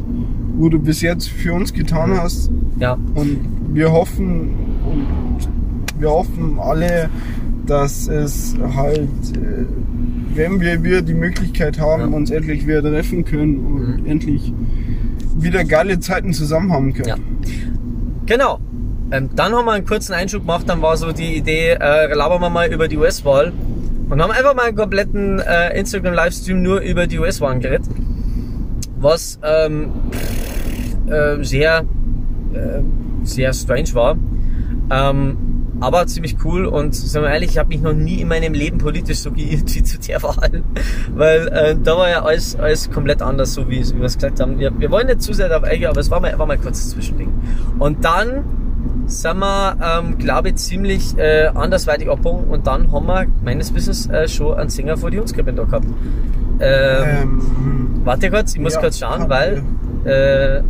wo du bis jetzt für uns getan hast. Ja, Und wir hoffen, und wir hoffen alle, dass es halt, äh, wenn wir wieder die Möglichkeit haben, Ja. Mhm. uns endlich wieder treffen können und endlich wieder geile Zeiten zusammen haben können. Ja. Genau. Ähm, dann haben wir einen kurzen Einschub gemacht, dann war so die Idee, äh, labern wir mal über die US-Wahl. Und haben einfach mal einen kompletten äh, Instagram-Livestream nur über die US-Wahl geredet. Was ähm, äh, sehr äh, sehr strange war. Ähm, aber ziemlich cool und sagen wir ehrlich, ich habe mich noch nie in meinem Leben politisch so geirrt wie zu der Wahl, weil äh, da war ja alles, alles komplett anders, so wie, wie wir es gesagt haben. Wir, wir wollen nicht zu sehr darauf eingehen, aber es war mal, war mal ein kurzes Zwischending. Und dann sind wir, ähm, glaube ich, ziemlich äh, andersweitig abgegangen und dann haben wir meines Wissens äh, schon einen Sänger vor die Hundsgrippe da gehabt. Ähm, Ähm, Warte kurz, ich muss ja, kurz schauen, weil. Äh,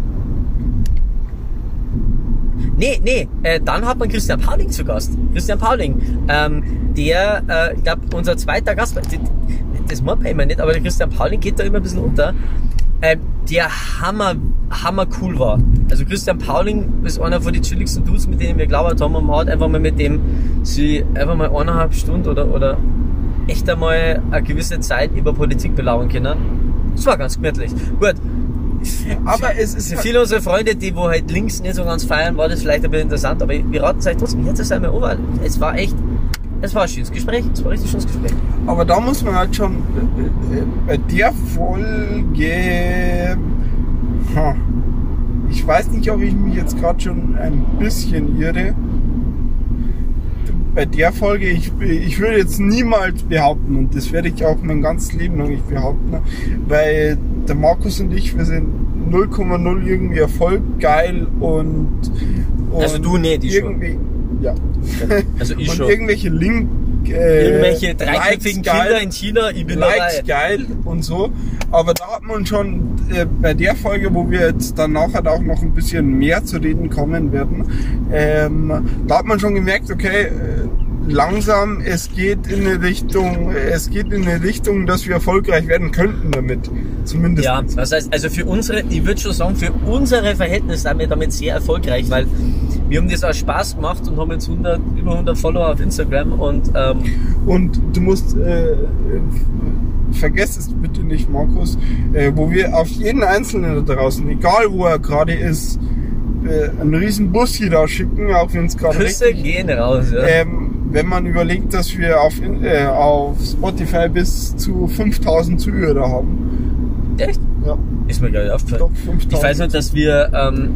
nee, nee, äh, dann hat man Christian Pauling zu Gast. Christian Pauling, ähm, der, äh, ich glaube, unser zweiter Gast, das, das mag man immer nicht, aber der Christian Pauling geht da immer ein bisschen unter. Äh, der hammer, hammer cool war. Also Christian Pauling ist einer von den chilligsten Dudes, mit denen wir glaubt haben. Und man hat einfach mal mit dem sie einfach mal eineinhalb Stunden oder, oder echt einmal eine gewisse Zeit über Politik belauern können. Das war ganz gemütlich. Gut. aber es ist Für halt- viele unserer Freunde, die wo halt links nicht so ganz feiern, war das vielleicht ein bisschen interessant, aber wir raten es euch trotzdem, jetzt einmal over. Es war echt, es war ein schönes Gespräch, es war ein richtig schönes Gespräch. Aber da muss man halt schon äh, äh, bei der Folge. Ha, ich weiß nicht, ob ich mich jetzt gerade schon ein bisschen irre. Bei der Folge, ich, ich würde jetzt niemals behaupten, und das werde ich auch mein ganzes Leben lang nicht behaupten, weil der Markus und ich, wir sind 0,0 irgendwie Erfolg geil und, und Also du nicht, ich schon. Ja. Also ich und schon. irgendwelche Link. Äh, Irgendwelche dreiköpfigen geil, Kinder in China, ich bin Likes dabei. geil und so. Aber da hat man schon äh, bei der Folge, wo wir jetzt dann nachher auch noch ein bisschen mehr zu reden kommen werden, ähm, da hat man schon gemerkt, okay, äh, langsam, es geht in eine Richtung, es geht in eine Richtung, dass wir erfolgreich werden könnten damit. Zumindest. Ja, das heißt, also für unsere, ich würde schon sagen, für unsere Verhältnisse sind wir damit sehr erfolgreich, weil wir haben das auch Spaß gemacht und haben jetzt 100, über 100 Follower auf Instagram und ähm, Und du musst, äh, vergesst es bitte nicht, Markus, äh, wo wir auf jeden Einzelnen da draußen, egal wo er gerade ist, äh, einen riesen Bus hier da schicken, auch wenn es gerade Küsse gehen raus. Ja. ähm, wenn man überlegt, dass wir auf, äh, auf Spotify bis zu 5000 Zuhörer haben. Echt? Ja, Ist mir nicht aufgefallen. doch 5000. Ich weiß nur, dass wir ähm,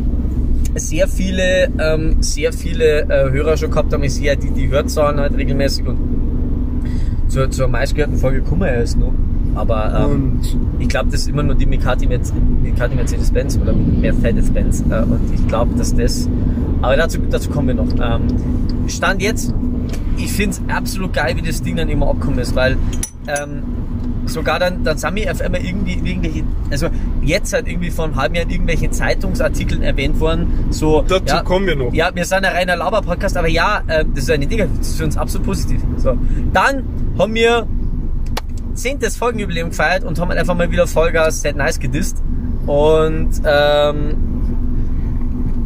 sehr viele, ähm, sehr viele äh, Hörer schon gehabt haben. Ich sehe die, die Hörzahlen halt regelmäßig und zur, zur meistgehörten Folge kommen wir erst noch. Aber ähm, ich glaube, das ist immer nur die Mikati, Mikati Mercedes-Benz oder Mercedes-Benz. Äh, und ich glaube, dass das. Aber dazu, dazu kommen wir noch. Ähm, Stand jetzt, ich finde es absolut geil, wie das Ding dann immer abgekommen ist, weil ähm, sogar dann, dann sind wir auf einmal irgendwie irgendwelche, also jetzt halt irgendwie vor einem halben Jahr in irgendwelchen Zeitungsartikeln erwähnt worden, so. dazu ja, kommen wir noch. ja, wir sind ein reiner Laber-Podcast, aber ja, äh, das ist nicht negativ, das ist für uns absolut positiv. So. Dann haben wir zehntes Folgenjubiläum gefeiert und haben halt einfach mal wieder Vollgas Set Nice gedisst. Und, ähm,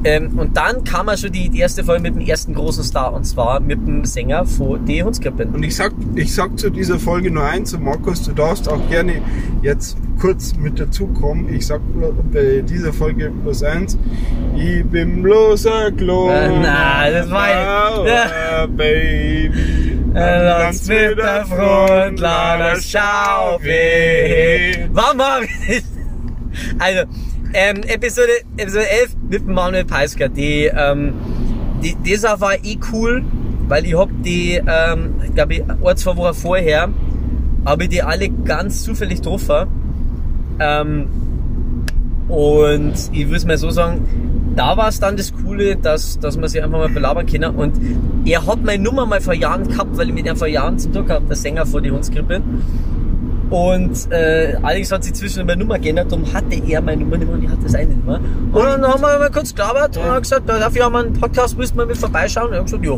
ähm, und dann kam ja schon die, die erste Folge mit dem ersten großen Star und zwar mit dem Sänger von Die Hundskrippen. Und ich sag, ich sag zu dieser Folge nur eins, und Markus, du darfst auch gerne jetzt kurz mit dazukommen. Ich sag bei dieser Folge bloß eins. Ich bin bloß ein Klon. Äh, na, das war ja- Flower Baby. Lass mit der Front, das schau weh. Warum haben wir das? Also, ähm, Episode, Episode 11 mit Manuel Peisker, die, ähm, die, dieser war eh cool, weil ich hab die, ähm, glaube ich, ein, zwei Wochen vorher, habe ich die alle ganz zufällig getroffen. Ähm, und ich würde es mal so sagen, da war es dann das Coole, dass, dass man sich einfach mal belabern kann. Und er hat meine Nummer mal vor Jahren gehabt, weil ich mit ihm vor Jahren zu tun gehabt, der Sänger von die Hundskrippe. Und äh, Alex hat sich zwischen meine Nummer geändert, darum hatte er meine Nummer nicht mehr und ich hatte das eine nicht mehr. Und dann haben wir mal kurz gelabert und haben gesagt, dafür haben wir einen Podcast, müssen wir mit vorbeischauen. Und er hat gesagt, jo.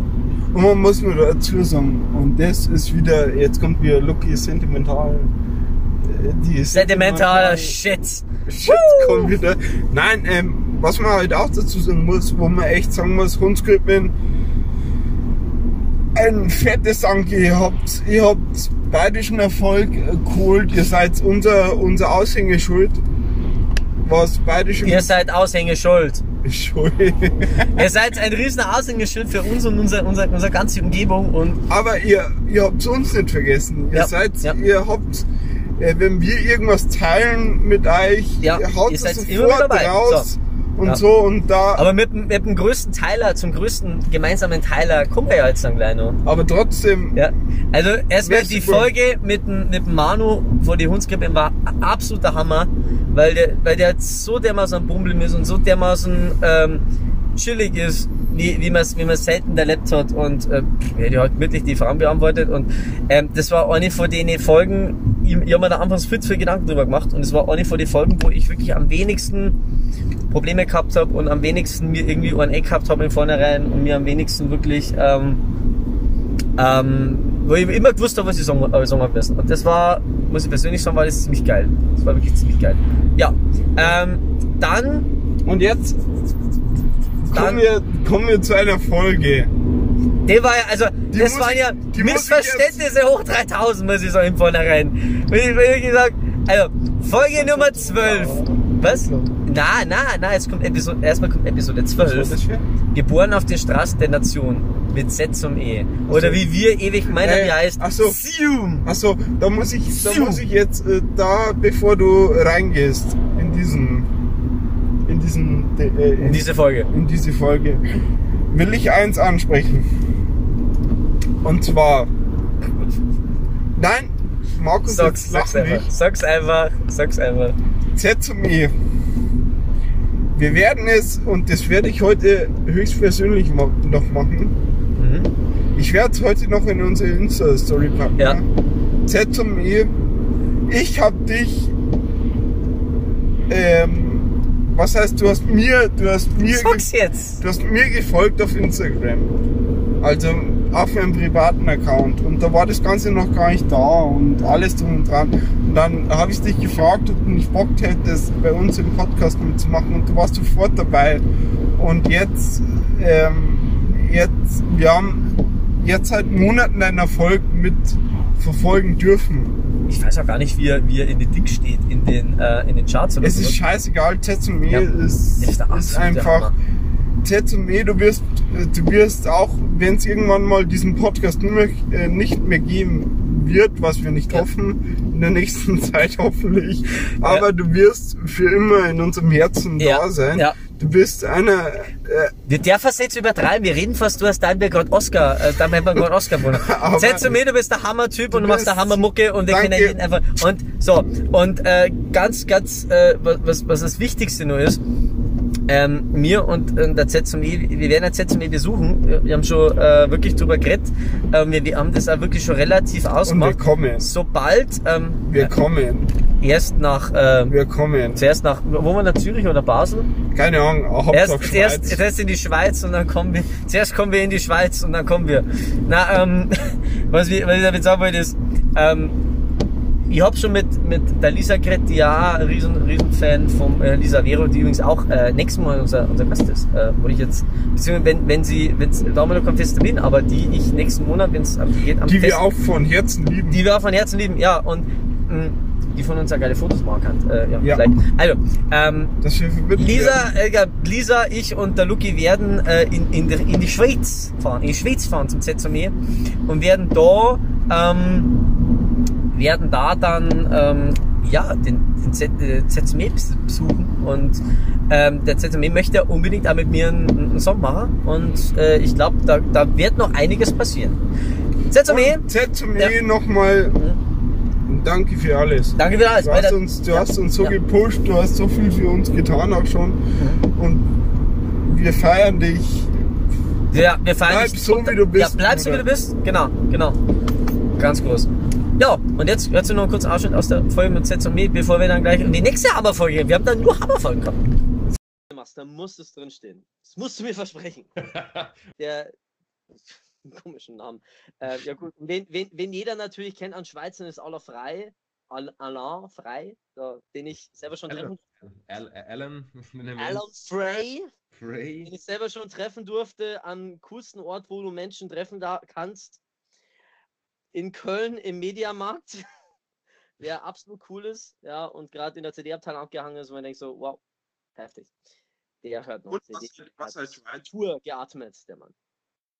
Und man muss nur dazu sagen, und das ist wieder, jetzt kommt wieder Lucky sentimental. äh, Die Sentimentaler Shit. Shit kommt wieder. Nein, ähm, was man halt auch dazu sagen muss, wo man echt sagen muss, Hundskrippen, ein fettes Danke, ihr habt, ihr habt bayerischen Erfolg geholt, ihr seid unser, unser Aushängeschuld, was bayerische Ihr seid Aushängeschuld. Schuld. Ihr seid ein riesen Aushängeschild für uns und unsere, unsere, unsere ganze Umgebung und Aber ihr, ihr habt uns nicht vergessen. Ihr Ja, seid, ja. ihr habt, äh, wenn wir irgendwas teilen mit euch, Ja, ihr haut ihr es seid sofort immer dabei. raus und Ja. so und da, aber, Aber mit, dem- mit dem größten Teiler, zum größten gemeinsamen Teiler kommen wir ja jetzt dann gleich noch. trotzdem, Ja, also erstmal die. Folge mit, dem- mit Manu vor die Hundskrippe war absoluter Hammer, weil der, weil der so dermaßen Bumblim ist und so dermaßen ähm, chillig ist, wie, wie man es wie man's selten erlebt hat und äh, die hat wirklich die Fragen beantwortet und ähm, das war eine von den Folgen, ich, ich habe mir da anfangs viel zu viel Gedanken drüber gemacht und es war eine von den Folgen, wo ich wirklich am wenigsten Probleme gehabt habe und am wenigsten mir irgendwie ein Eck gehabt habe im Vornherein und mir am wenigsten wirklich ähm, ähm, wo ich immer gewusst habe, was ich sagen, äh, sagen am besten. Und das war, muss ich persönlich sagen, war das ziemlich geil. Das war wirklich ziemlich geil. Ja, ähm, dann, und jetzt Dann- kommen wir, kommen wir zu einer Folge. der war ja, also, Die das waren ja ich Missverständnisse hoch 3000, muss ich sagen, im Vornherein. Ich gesagt, also, Folge Nummer 12. Was? Na, na, na, jetzt kommt Episode, erstmal kommt Episode 12. Geboren auf den Straßen der Nation. Mit Z zum E. Oder wie wir ewig meinen, Äh, wie heißt. ach so. Sium. Da muss ich, da muss ich jetzt äh, da, bevor du reingehst in diesen, in diesen, äh, in, In diese Folge. in diese Folge, will ich eins ansprechen. Und zwar, nein, Markus, Sag's, sag's einfach. Sag's einfach. Sag's einfach. Z zum E. Wir werden es, und das werde ich heute höchstpersönlich noch machen. Mhm. Ich werde es heute noch in unsere Insta-Story packen. Ja. Z zum E. Ich habe dich. Ähm, was heißt, du hast mir, du hast mir, Sag's jetzt. du hast mir gefolgt auf Instagram. Also auf meinem privaten Account. Und da war das Ganze noch gar nicht da und alles drum und dran. Und dann habe ich dich gefragt, ob du nicht Bock hättest, bei uns im Podcast mitzumachen. Und du warst sofort dabei. Und jetzt, ähm, jetzt, wir haben jetzt seit Monaten einen Erfolg mit verfolgen dürfen. Ich weiß auch gar nicht, wie er, wie er in den Dick steht, in den, äh, in den Charts oder Es so. ist scheißegal, Tetsume Ja. ist, Ist ist einfach. Hammer. Tetsume, du wirst, du wirst auch, wenn es irgendwann mal diesen Podcast mehr, äh, nicht mehr geben wird, was wir nicht Ja. hoffen, in der nächsten Zeit hoffentlich, aber du wirst für immer in unserem Herzen Ja. da sein. Ja. Du bist einer, äh, Wir dürfen es jetzt übertreiben. Wir reden fast, du hast dann wir gerade Oscar, äh, wir gerade Oscar gewonnen. Setz zu mir, du bist der Hammer-Typ und du machst der Hammer-Mucke und wir Danke. können jeden einfach. Und so, und äh, ganz, ganz, äh, was, was das Wichtigste nur ist, ähm, mir und äh, der ZME, wir werden der ZME besuchen. Wir- haben schon äh, wirklich drüber geredet. Ähm, wir, wir haben das auch wirklich schon relativ und wir ausgemacht. kommen. Sobald ähm, Wir kommen. erst nach ähm, Wir kommen. zuerst nach wo waren wir Zürich oder Basel? Keine Ahnung, Hauptsache Erst, Schweiz. erst, erst in die Schweiz und dann kommen wir. Zuerst kommen wir in die Schweiz und dann kommen wir. Na, ähm, was, wir, was ich damit sagen wollte ist, ähm, ich hab schon mit, mit der Lisa geredet, die ja ein riesen, riesen Fan vom äh, Lisa Vero, die übrigens auch äh, nächstes Mal unser, unser Gast ist. Äh, wo ich jetzt, beziehungsweise wenn, wenn sie, wenn's, da haben wir noch kein fester Termin, aber die ich nächsten Monat, wenn es geht, am Die wir Fest- auch von Herzen lieben. die wir auch von Herzen lieben, ja, und mh, die von uns ja geile Fotos machen kann. Äh, ja, Ja. vielleicht. Also, ähm, wir Lisa, äh, Lisa, ich und der Luki werden äh, in, in, in die Schweiz fahren, in die Schweiz fahren zum ZME und werden da, ähm, werden da dann, ähm, ja, den, den Z, äh, ZME bes- besuchen und ähm, der ZME möchte unbedingt auch mit mir einen, einen Song machen und äh, ich glaube, da, da wird noch einiges passieren. ZME, Und Z zum Ja. Nochmal danke für alles. danke für alles. Du hast uns, du Ja. hast uns so Ja. gepusht, du hast so viel für uns getan auch schon. Und wir feiern dich. Ja, wir feiern Bleib dich so, unter- wie du bist, Ja, bleib so, wie du bist. Genau, genau. Ganz groß. Ja, und jetzt hört ihr noch einen kurzen Ausschnitt aus der Folge mit Setz und Me, bevor wir dann gleich in die nächste Hammerfolge gehen. Wir haben dann nur Hammerfolgen gehabt. Da muss es drinstehen. Das musst du mir versprechen. Der komischen Namen. Äh, ja gut, wen, wen, wen jeder natürlich kennt an Schweizern ist Alain Frey. Al- Alain Frey, der, den ich selber schon Alan, treffen Al- Alan, Alan Frey. den Frey. ich selber schon treffen durfte, am coolsten Ort, wo du Menschen treffen da kannst. In Köln im Mediamarkt. Der absolut cool ist, ja, und gerade in der CD-Abteilung abgehangen ist, und man denkt so, wow, heftig. Der hört noch Und CD. was, was hat als Schweiz, Tour geatmet, der Mann.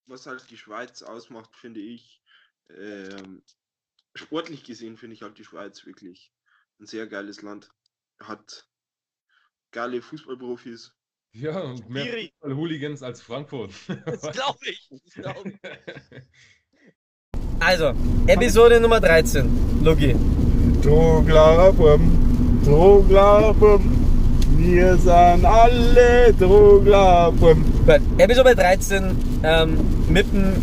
was halt die Schweiz ausmacht, finde ich, ähm, sportlich gesehen finde ich halt die Schweiz wirklich ein sehr geiles Land. Hat geile Fußballprofis, Ja, und mehr Schwierig. Hooligans als Frankfurt. Das glaube ich. Das glaub ich. Also, Episode Nummer 13. Logi. Du Bum, du Bum, wir sind alle Bum. Gut, Episode 13 ähm, mit dem.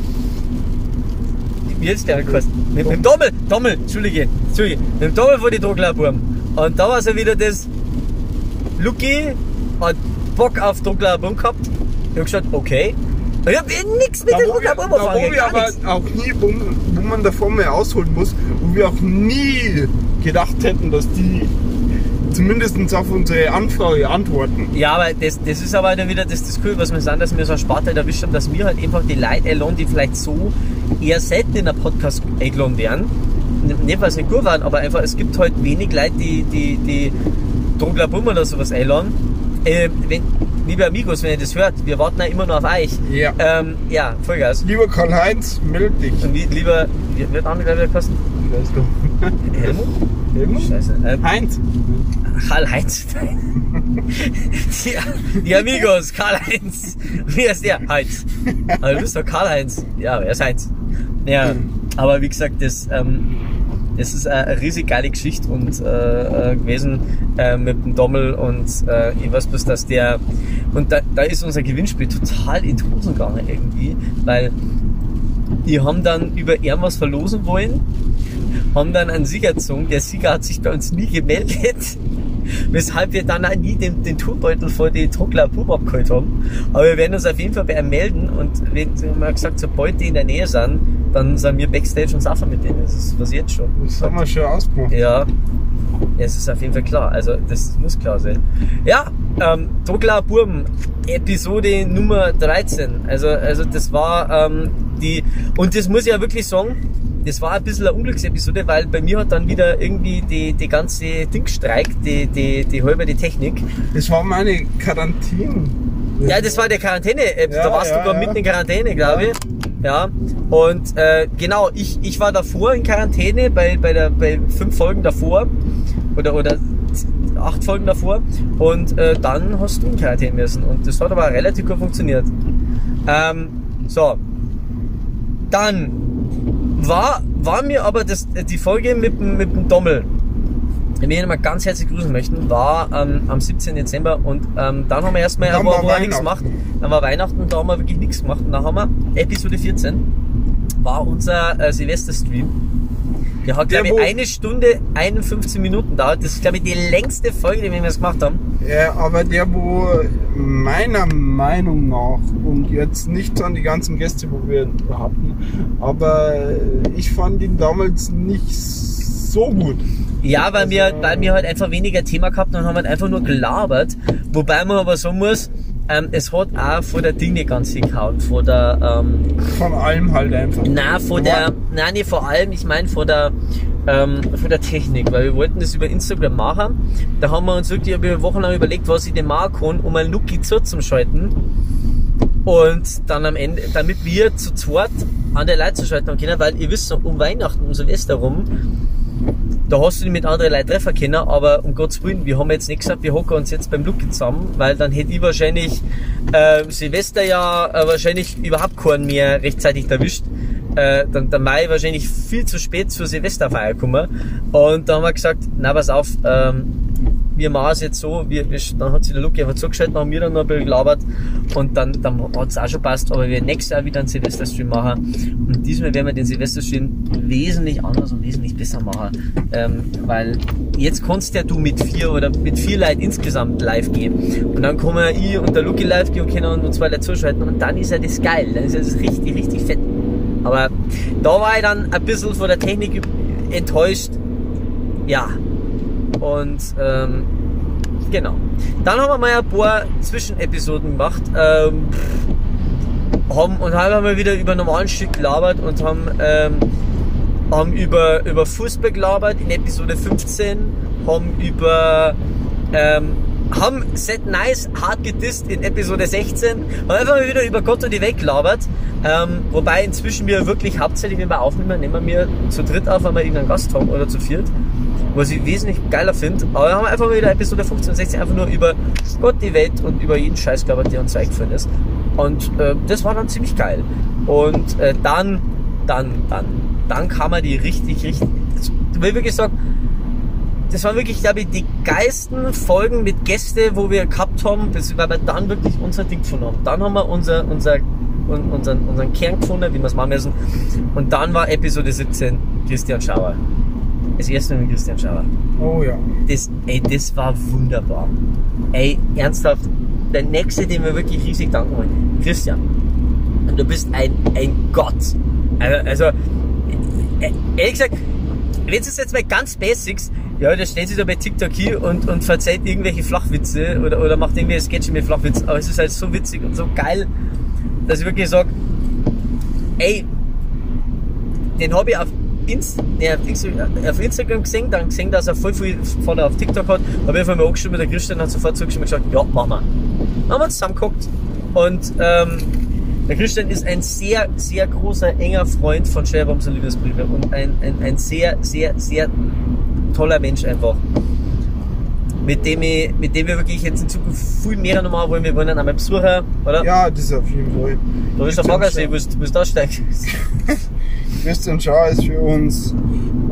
Wie ist der gekostet? Mit dem Dommel, Dommel, Entschuldige, Entschuldige, mit dem Dommel von die Drucklaburm. Und da war es ja wieder das. Luki hat Bock auf Drucklaburm gehabt. Ich hab gesagt, okay. Ich hab nichts mit Da dem Drucklaburm da, wo wir aber nichts. auch nie, wo, wo man davon mehr ausholen muss, wo wir auch nie gedacht hätten, dass die zumindest auf unsere Anfrage antworten. Ja, aber das, das ist aber dann wieder das, das Cool, was wir sagen, dass wir so eine Sparte erwischt haben, dass wir halt einfach die Leute einladen, die vielleicht so eher selten in einem Podcast eingeladen werden. Nicht, weil sie nicht gut waren, aber einfach, es gibt halt wenig Leute, die, die, die Drogler Bumm oder sowas einladen. Äh, wenn, liebe Amigos, wenn ihr das hört, wir warten ja immer nur auf euch. Ja. Ähm, ja, Vollgas. Lieber Karl-Heinz, meld dich. Und wie, lieber, wie wird andere wieder kosten? Weißt du. Helmut? Helmut? Scheiße. Äh, Heinz. Karl-Heinz. die, die Amigos, Karl-Heinz. Wie ist der? Heinz. Aber du bist doch Karl-Heinz. Ja, er ist Heinz. Ja, aber wie gesagt, das, ähm, das ist eine, eine riesig geile Geschichte und äh, äh, gewesen äh, mit dem Dommel und äh, ich weiß bloß, dass der und da, da ist unser Gewinnspiel total in die Hosen gegangen irgendwie, weil die haben dann über irgendwas verlosen wollen, haben dann einen Sieger gezogen. Der Sieger hat sich bei uns nie gemeldet, weshalb wir dann auch nie den, den Turbeutel vor die Druckler Pub abgeholt haben. Aber wir werden uns auf jeden Fall bei ihm melden und wenn, wir gesagt, sobald die in der Nähe sind, dann sind wir Backstage und saufen mit denen. Das ist was jetzt schon. Das haben wir schon ausgemacht. Ja, es ist auf jeden Fall klar. Also das muss klar sein. Ja, ähm, Druckler Burm, Episode Nummer 13. Also, also das war ähm, die, und das muss ich ja wirklich sagen, das war ein bisschen eine Unglücksepisode, weil bei mir hat dann wieder irgendwie die, die ganze Ding streikt, die, die, die halbe die Technik. Das war meine Quarantäne. Ja, das war der Quarantäne. äh, Ja, da warst ja, du gar ja. mitten in Quarantäne, glaube ich. Ja. Und äh, genau, ich, ich war davor in Quarantäne bei, bei, der, bei fünf Folgen davor. Oder, oder acht Folgen davor. Und äh, dann hast du in Quarantäne müssen. Und das hat aber relativ gut funktioniert. Ähm, so. Dann war, war mir aber das, die Folge mit, dem- mit dem Dommel, den wir mal ganz herzlich grüßen möchten, war ähm, am 17. Dezember und ähm, dann haben wir erstmal Dann eine Woche war vorher nichts gemacht. Dann war Weihnachten, da haben wir wirklich nichts gemacht. Und dann haben wir Episode 14 war unser äh, Silvesterstream. Der hat, glaube ich, eine Stunde 51 Minuten dauert. Das ist, glaube ich, die längste Folge, die wir jetzt gemacht haben. Ja, aber der, wo meiner Meinung nach, und jetzt nicht an die ganzen Gäste, wo wir hatten, aber ich fand ihn damals nicht so gut. Ja, weil wir, Also- weil wir halt einfach weniger Thema gehabt haben und haben halt einfach nur gelabert. Wobei man aber sagen muss, ähm, es hat auch vor der Ding nicht ganz hingehauen. Vor der, ähm, Von allem halt einfach. na, vor der, nein, nicht vor allem, ich meine vor der, ähm, vor der Technik, weil wir wollten das über Instagram machen. Da haben wir uns wirklich über Wochen lang überlegt, was ich denn machen kann, um ein Lucky zusammenschalten. Und dann am Ende, damit wir zu zweit an der Leute zu schalten haben können, weil ihr wisst, um Weihnachten, um Silvester rum, da hast du dich mit anderen Leuten treffen können, aber um Gottes Willen, wir haben jetzt nicht gesagt, wir hocken uns jetzt beim Lucky zusammen, weil dann hätte ich wahrscheinlich äh, Silvester ja äh, wahrscheinlich überhaupt keinen mehr rechtzeitig erwischt. Äh, dann, dann war ich wahrscheinlich viel zu spät zur Silvesterfeier gekommen. Und da haben wir gesagt, na pass auf, ähm, wir machen es jetzt so, wir, wir, dann hat sich der Lucky einfach zugeschaltet, haben wir dann noch ein bisschen gelabert und dann, dann hat es auch schon passt, aber wir nächstes Jahr wieder einen Silvesterstream machen und diesmal werden wir den Silvesterstream wesentlich anders und wesentlich besser machen, ähm, weil jetzt kannst ja du mit vier oder mit vier Leuten insgesamt live gehen und dann kommen ich und der Lucky live gehen und können uns zwei Leute zuschalten und dann ist ja das geil, dann ist ja das richtig, richtig fett. Aber da war ich dann ein bisschen von der Technik enttäuscht, ja, und ähm, genau. Dann haben wir mal ein paar Zwischenepisoden gemacht. Ähm, haben, und haben wir wieder über normalen Stück gelabert und haben, ähm, haben über, über Fußball gelabert in Episode 15, haben über ähm, haben Set Nice hart gedisst in Episode 16 haben einfach mal wieder über Gott und die Welt gelabert. Ähm, wobei inzwischen wir wirklich hauptsächlich, wenn wir aufnehmen, nehmen wir zu dritt auf, wenn wir irgendeinen Gast haben oder zu viert. Was ich wesentlich geiler finde. Aber wir haben einfach wieder Episode 15 und 16 einfach nur über Gott, die Welt und über jeden Scheiß gelabert, der uns eingefallen ist. Und äh, das war dann ziemlich geil. Und äh, dann, dann, dann, dann kam er die richtig, richtig, das, will wirklich sagen, das waren wirklich, glaube ich, die geilsten Folgen mit Gäste, wo wir gehabt haben, weil wir dann wirklich unser Ding gefunden haben. Dann haben wir unser, unser, un- unseren, unseren Kern gefunden, wie wir es machen müssen. Und dann war Episode 17 Christian Schauer. Das erste Mal mit Christian Schauer. Oh ja. Das, ey, das war wunderbar. Ey, ernsthaft, der nächste, den wir wirklich riesig danken wollen. Christian, du bist ein, ein Gott. Also, also äh, ehrlich gesagt, wenn es jetzt mal ganz Basics, ja, der stellt sich da bei TikTok hier und, und verzeiht irgendwelche Flachwitze oder, oder macht irgendwelche Sketche mit Flachwitzen, aber es ist halt so witzig und so geil, dass ich wirklich sage, ey, den habe ich auf, Inst nee, auf, Insta- auf Instagram gesehen, dann gesehen, dass er voll viel von auf TikTok hat, habe ich einfach mal angeschrieben, der Christian hat sofort zugeschrieben und gesagt, ja, machen wir. Dann haben wir zusammen geguckt und ähm, der Christian ist ein sehr, sehr großer, enger Freund von Schwerbombs und Liebesbriefe und ein, ein, ein sehr, sehr, sehr toller Mensch einfach. Mit dem, ich, mit dem wir wirklich jetzt in Zukunft viel mehr noch machen wollen. Wir wollen ihn einmal besuchen, oder? Ja, das auf jeden Fall. Da ist der Baggersee, willst du aussteigen? Christian Schauer ist für uns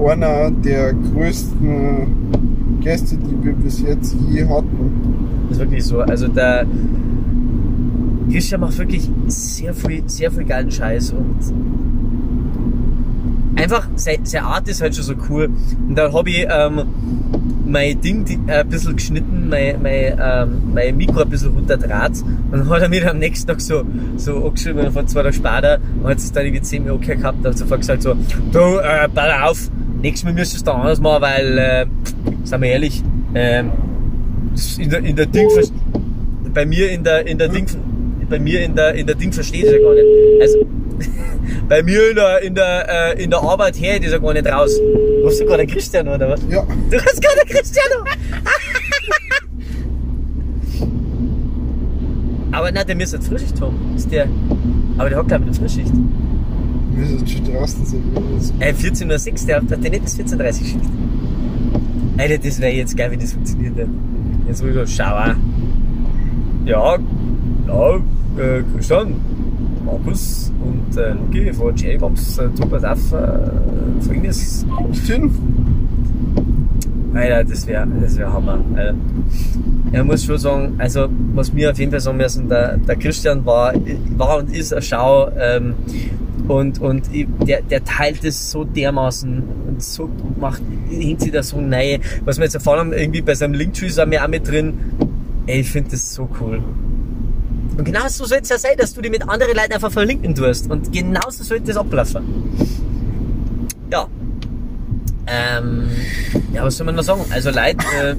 einer der größten Gäste, die wir bis jetzt je hatten. Das ist wirklich so. Also der Christian macht wirklich sehr viel, sehr viel geilen Scheiß und einfach, seine, Art ist halt schon so cool. Und dann habe ich ähm, mein Ding die, äh, ein bisschen geschnitten, mein, mein, ähm, mein Mikro ein bisschen runterdraht. Und dann hat er mir am nächsten Tag so, so angeschrieben, von zwei Tagen später, und hat es dann irgendwie 10 Minuten gehabt, hat sofort gesagt so, du, äh, pass auf, nächstes Mal müsstest du es anders machen, weil, äh, sagen wir ehrlich, ähm, in der, in der Ding, bei mir in der, in der Ding, bei mir in der, in der Ding versteht es ja gar nicht. Also, bei mir in der, in der, äh, in der Arbeit her ist er gar nicht raus. Rufst du gerade Christian oder was? Ja, Du hast gerade Cristiano! aber nein, der müsste Frühschicht haben. Ist der, aber der hat glaube ich eine Frühschicht. wir sind schon draußen. Sind jetzt. Äh, 14.06 Uhr, der hat der nicht bis 14.30 Uhr geschickt. Alter, das wäre jetzt geil, wenn das funktioniert hätte. Jetzt muss ich so, schau an. Ja, ja, äh, Christian, Markus und äh, Luki von Bombs, äh, du pass auf, äh, folgendes. Tim, Alter, das wäre das wär Hammer. Alter. Er muss schon sagen, also was wir auf jeden Fall sagen müssen, der, der Christian war, war und ist eine Schau ähm, und, und ich- der, der teilt es so dermaßen und so macht, hinkt sich da so neu. Was wir jetzt erfahren haben, irgendwie bei seinem Linktree sind wir auch mit drin. Ey, ich finde das so cool. Und genau so soll es ja sein, dass du dich mit anderen Leuten einfach verlinken tust. Und genauso sollte das ablaufen. Ja. Ähm, ja, was soll man noch sagen? Also Leute, äh,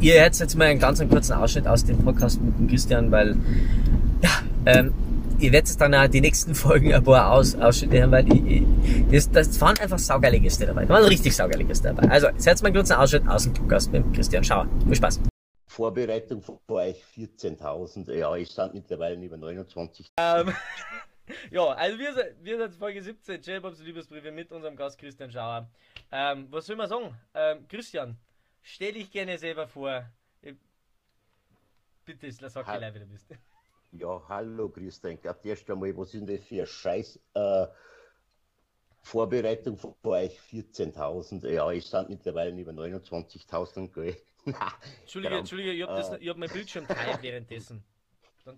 ihr hört jetzt mal einen ganz einen kurzen Ausschnitt aus dem Podcast mit dem Christian, weil ja, ähm, ihr werdet dann auch die nächsten Folgen ein paar Aus Ausschnitte hören, weil ich, ich, das, das waren einfach saugeile Gäste dabei. Da waren richtig saugeile Gäste dabei. Also, jetzt mal einen kurzen Ausschnitt aus dem Podcast mit dem Christian Schauer. Viel Spaß. Vorbereitung vor euch 14.000. Ja, ich stand mittlerweile über 29. Ähm, ja, also wir sind, wir sind Folge 17, J-Bobs Liebesbriefe mit unserem Gast Christian Schauer. Ähm, was soll man sagen? Ähm, Christian, stell dich gerne selber vor. Ich- Bitte, sag gleich, wer du bist. Ja, hallo Christian. Ich glaube, erst einmal, was sind das für ein Scheiß? Äh, Vorbereitung vor euch 14.000. Ja, ich stand mittlerweile über 29.000. gell. Entschuldige, Traum. Entschuldige, ich habe Äh. hab mein Bildschirm teilt währenddessen.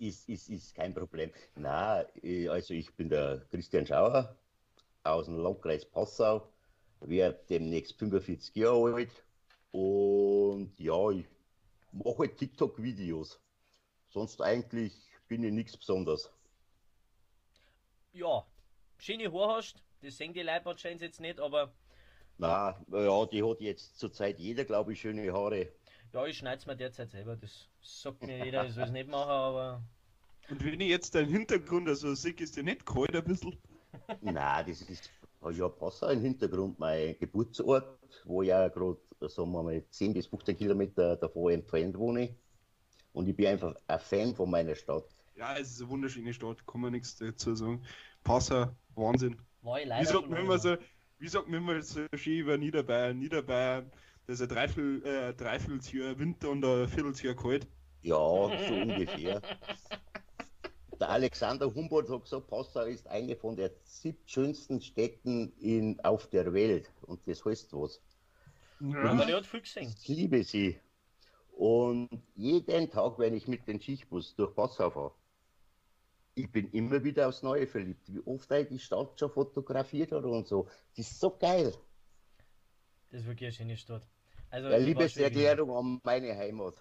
Ist, ist, ist kein Problem. Na, also ich bin der Christian Schauer aus dem Landkreis Passau, werde demnächst 45 Jahre alt und ja, ich mache halt TikTok-Videos. Sonst eigentlich bin ich nichts Besonderes. Ja, schöne Haare hast, das sehen die Leute jetzt nicht, aber Na, ja, die hat jetzt zurzeit jeder, glaube ich, schöne Haare. Ja, ich schneide es mir derzeit selber. Das sagt mir jeder, ich soll es nicht machen, aber Und wenn ich jetzt deinen Hintergrund also sehe, ist dir nicht kalt ein bisschen? Na, das ist ja Passau im Hintergrund, mein Geburtsort, wo ich ja gerade, sagen wir mal, 10 bis 15 Kilometer davon entfernt wohne. Und ich bin einfach ein Fan von meiner Stadt. Ja, es ist eine wunderschöne Stadt, kann man nichts dazu sagen. Passau, Wahnsinn. war ich Wie leider sagt schon man mal immer so, wie sagt man immer so schön über Niederbayern? Niederbayern, Das ist ein Dreiviertel, äh, Dreivierteljahr Winter und ein Vierteljahr kalt. Ja, so ungefähr. Der Alexander Humboldt hat gesagt, Passau ist eine von der siebtschönsten Städten in, auf der Welt. Und das heißt was. Aber der hat viel gesehen. Ich liebe sie. Und jeden Tag, wenn ich mit dem Schichtbus durch Passau fahre, ich bin immer wieder aufs Neue verliebt. Wie oft er die Stadt schon fotografiert hat und so. Das ist so geil. Das ist wirklich eine schöne Stadt. Also, Eine schon Liebeserklärung an meine Heimat.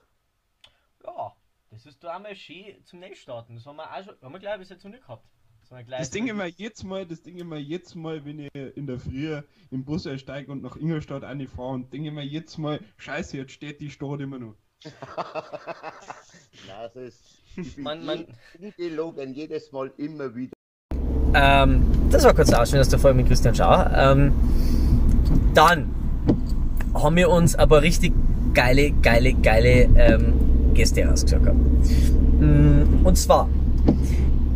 Ja, das ist da einmal schön zum Neustarten. Das haben wir auch schon, haben wir glaube ich bis jetzt noch nicht gehabt. Das, Ding immer jetzt mal, das Ding immer jetzt mal, wenn ich in der Früh im Bus einsteige und nach Ingolstadt fahre und denke immer jetzt mal, scheiße, jetzt steht die Stadt immer noch. Nein, das ist Man- man- ungelogen jedes Mal immer wieder. Ähm, das war kurz der Ausschnitt aus der Folge mit Christian Schauer. Ähm, dann haben wir uns aber richtig geile, geile, geile ähm, Gäste rausgesucht. Mm, Und zwar,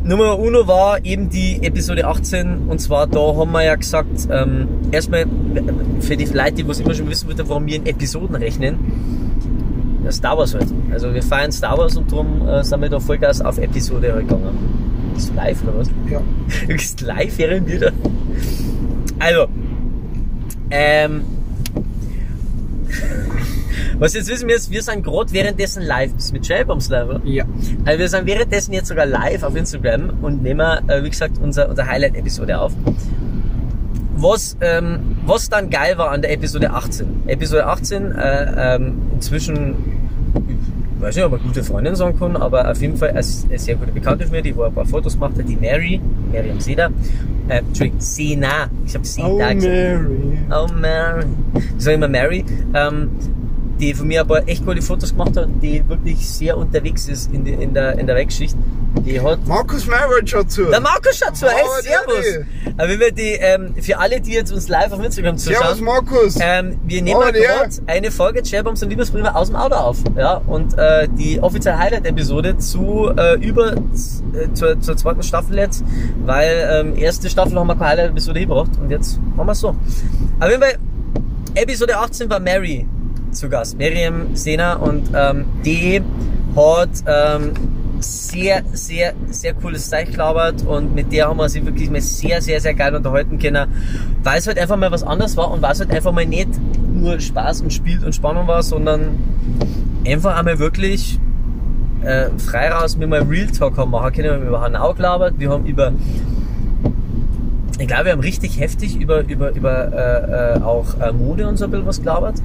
Nummer uno war eben die Episode 18 und zwar da haben wir ja gesagt, ähm, erstmal für die Leute, die was immer schon wissen wollten, warum wir in Episoden rechnen, ja, Star Wars halt. Also wir feiern Star Wars und darum äh, sind wir da Vollgas auf Episode halt gegangen. Bist du live oder was? Ja. Du bist live während wir da. Also, ähm, was jetzt wissen wir ist, wir sind gerade währenddessen live. Bist du mit Shellbombs live, oder? Ja. Also wir sind währenddessen jetzt sogar live auf Instagram und nehmen, äh, wie gesagt, unser, unser Highlight-Episode auf. Was, ähm, was dann geil war an der Episode 18. Episode 18, äh, ähm, inzwischen, ich weiß nicht, ob ich gute Freundin sagen kann, aber auf jeden Fall eine, eine sehr gute Bekannte von mir, die wo ein paar Fotos gemacht hat, die Mary, Miriam Seda, äh, Entschuldigung, Sena, ich habe Sena Oh, gesagt. Mary. Oh Mary. Sage immer Mary. Ähm, die von mir paar echt coole Fotos gemacht hat und die wirklich sehr unterwegs ist in, die, in, der, in der Weltschicht. Die hat. Markus Meyer schaut zu. Der Markus schaut zu, hey, Oh, servus! Aber wenn wir die, ähm, für alle, die jetzt uns live auf Instagram Servus zuschauen, Markus. ähm, wir nehmen Oh, der. gerade eine Folge Chairbombs und Liebesbriefe aus dem Auto auf. Ja, und äh, die offizielle Highlight-Episode zu äh, über äh, zur, zur zweiten Staffel jetzt, weil ähm, erste Staffel haben wir keine Highlight-Episode gebracht und jetzt machen wir es so. Auf jeden Fall, Episode 18 war Mary zu Gast, Miriam Sena und ähm, die hat ähm, sehr, sehr, sehr cooles Zeug gelabert und mit der haben wir sich wirklich mal sehr, sehr, sehr geil unterhalten können, weil es halt einfach mal was anderes war und weil es halt einfach mal nicht nur Spaß und Spiel und Spannung war, sondern einfach einmal wirklich äh, frei raus mit mal Real Talk haben machen können. Wir haben über Hanau gelabert, wir haben über ich glaube, wir haben richtig heftig über, über, über äh, äh, auch äh, Mode und so ein bisschen was gelabert.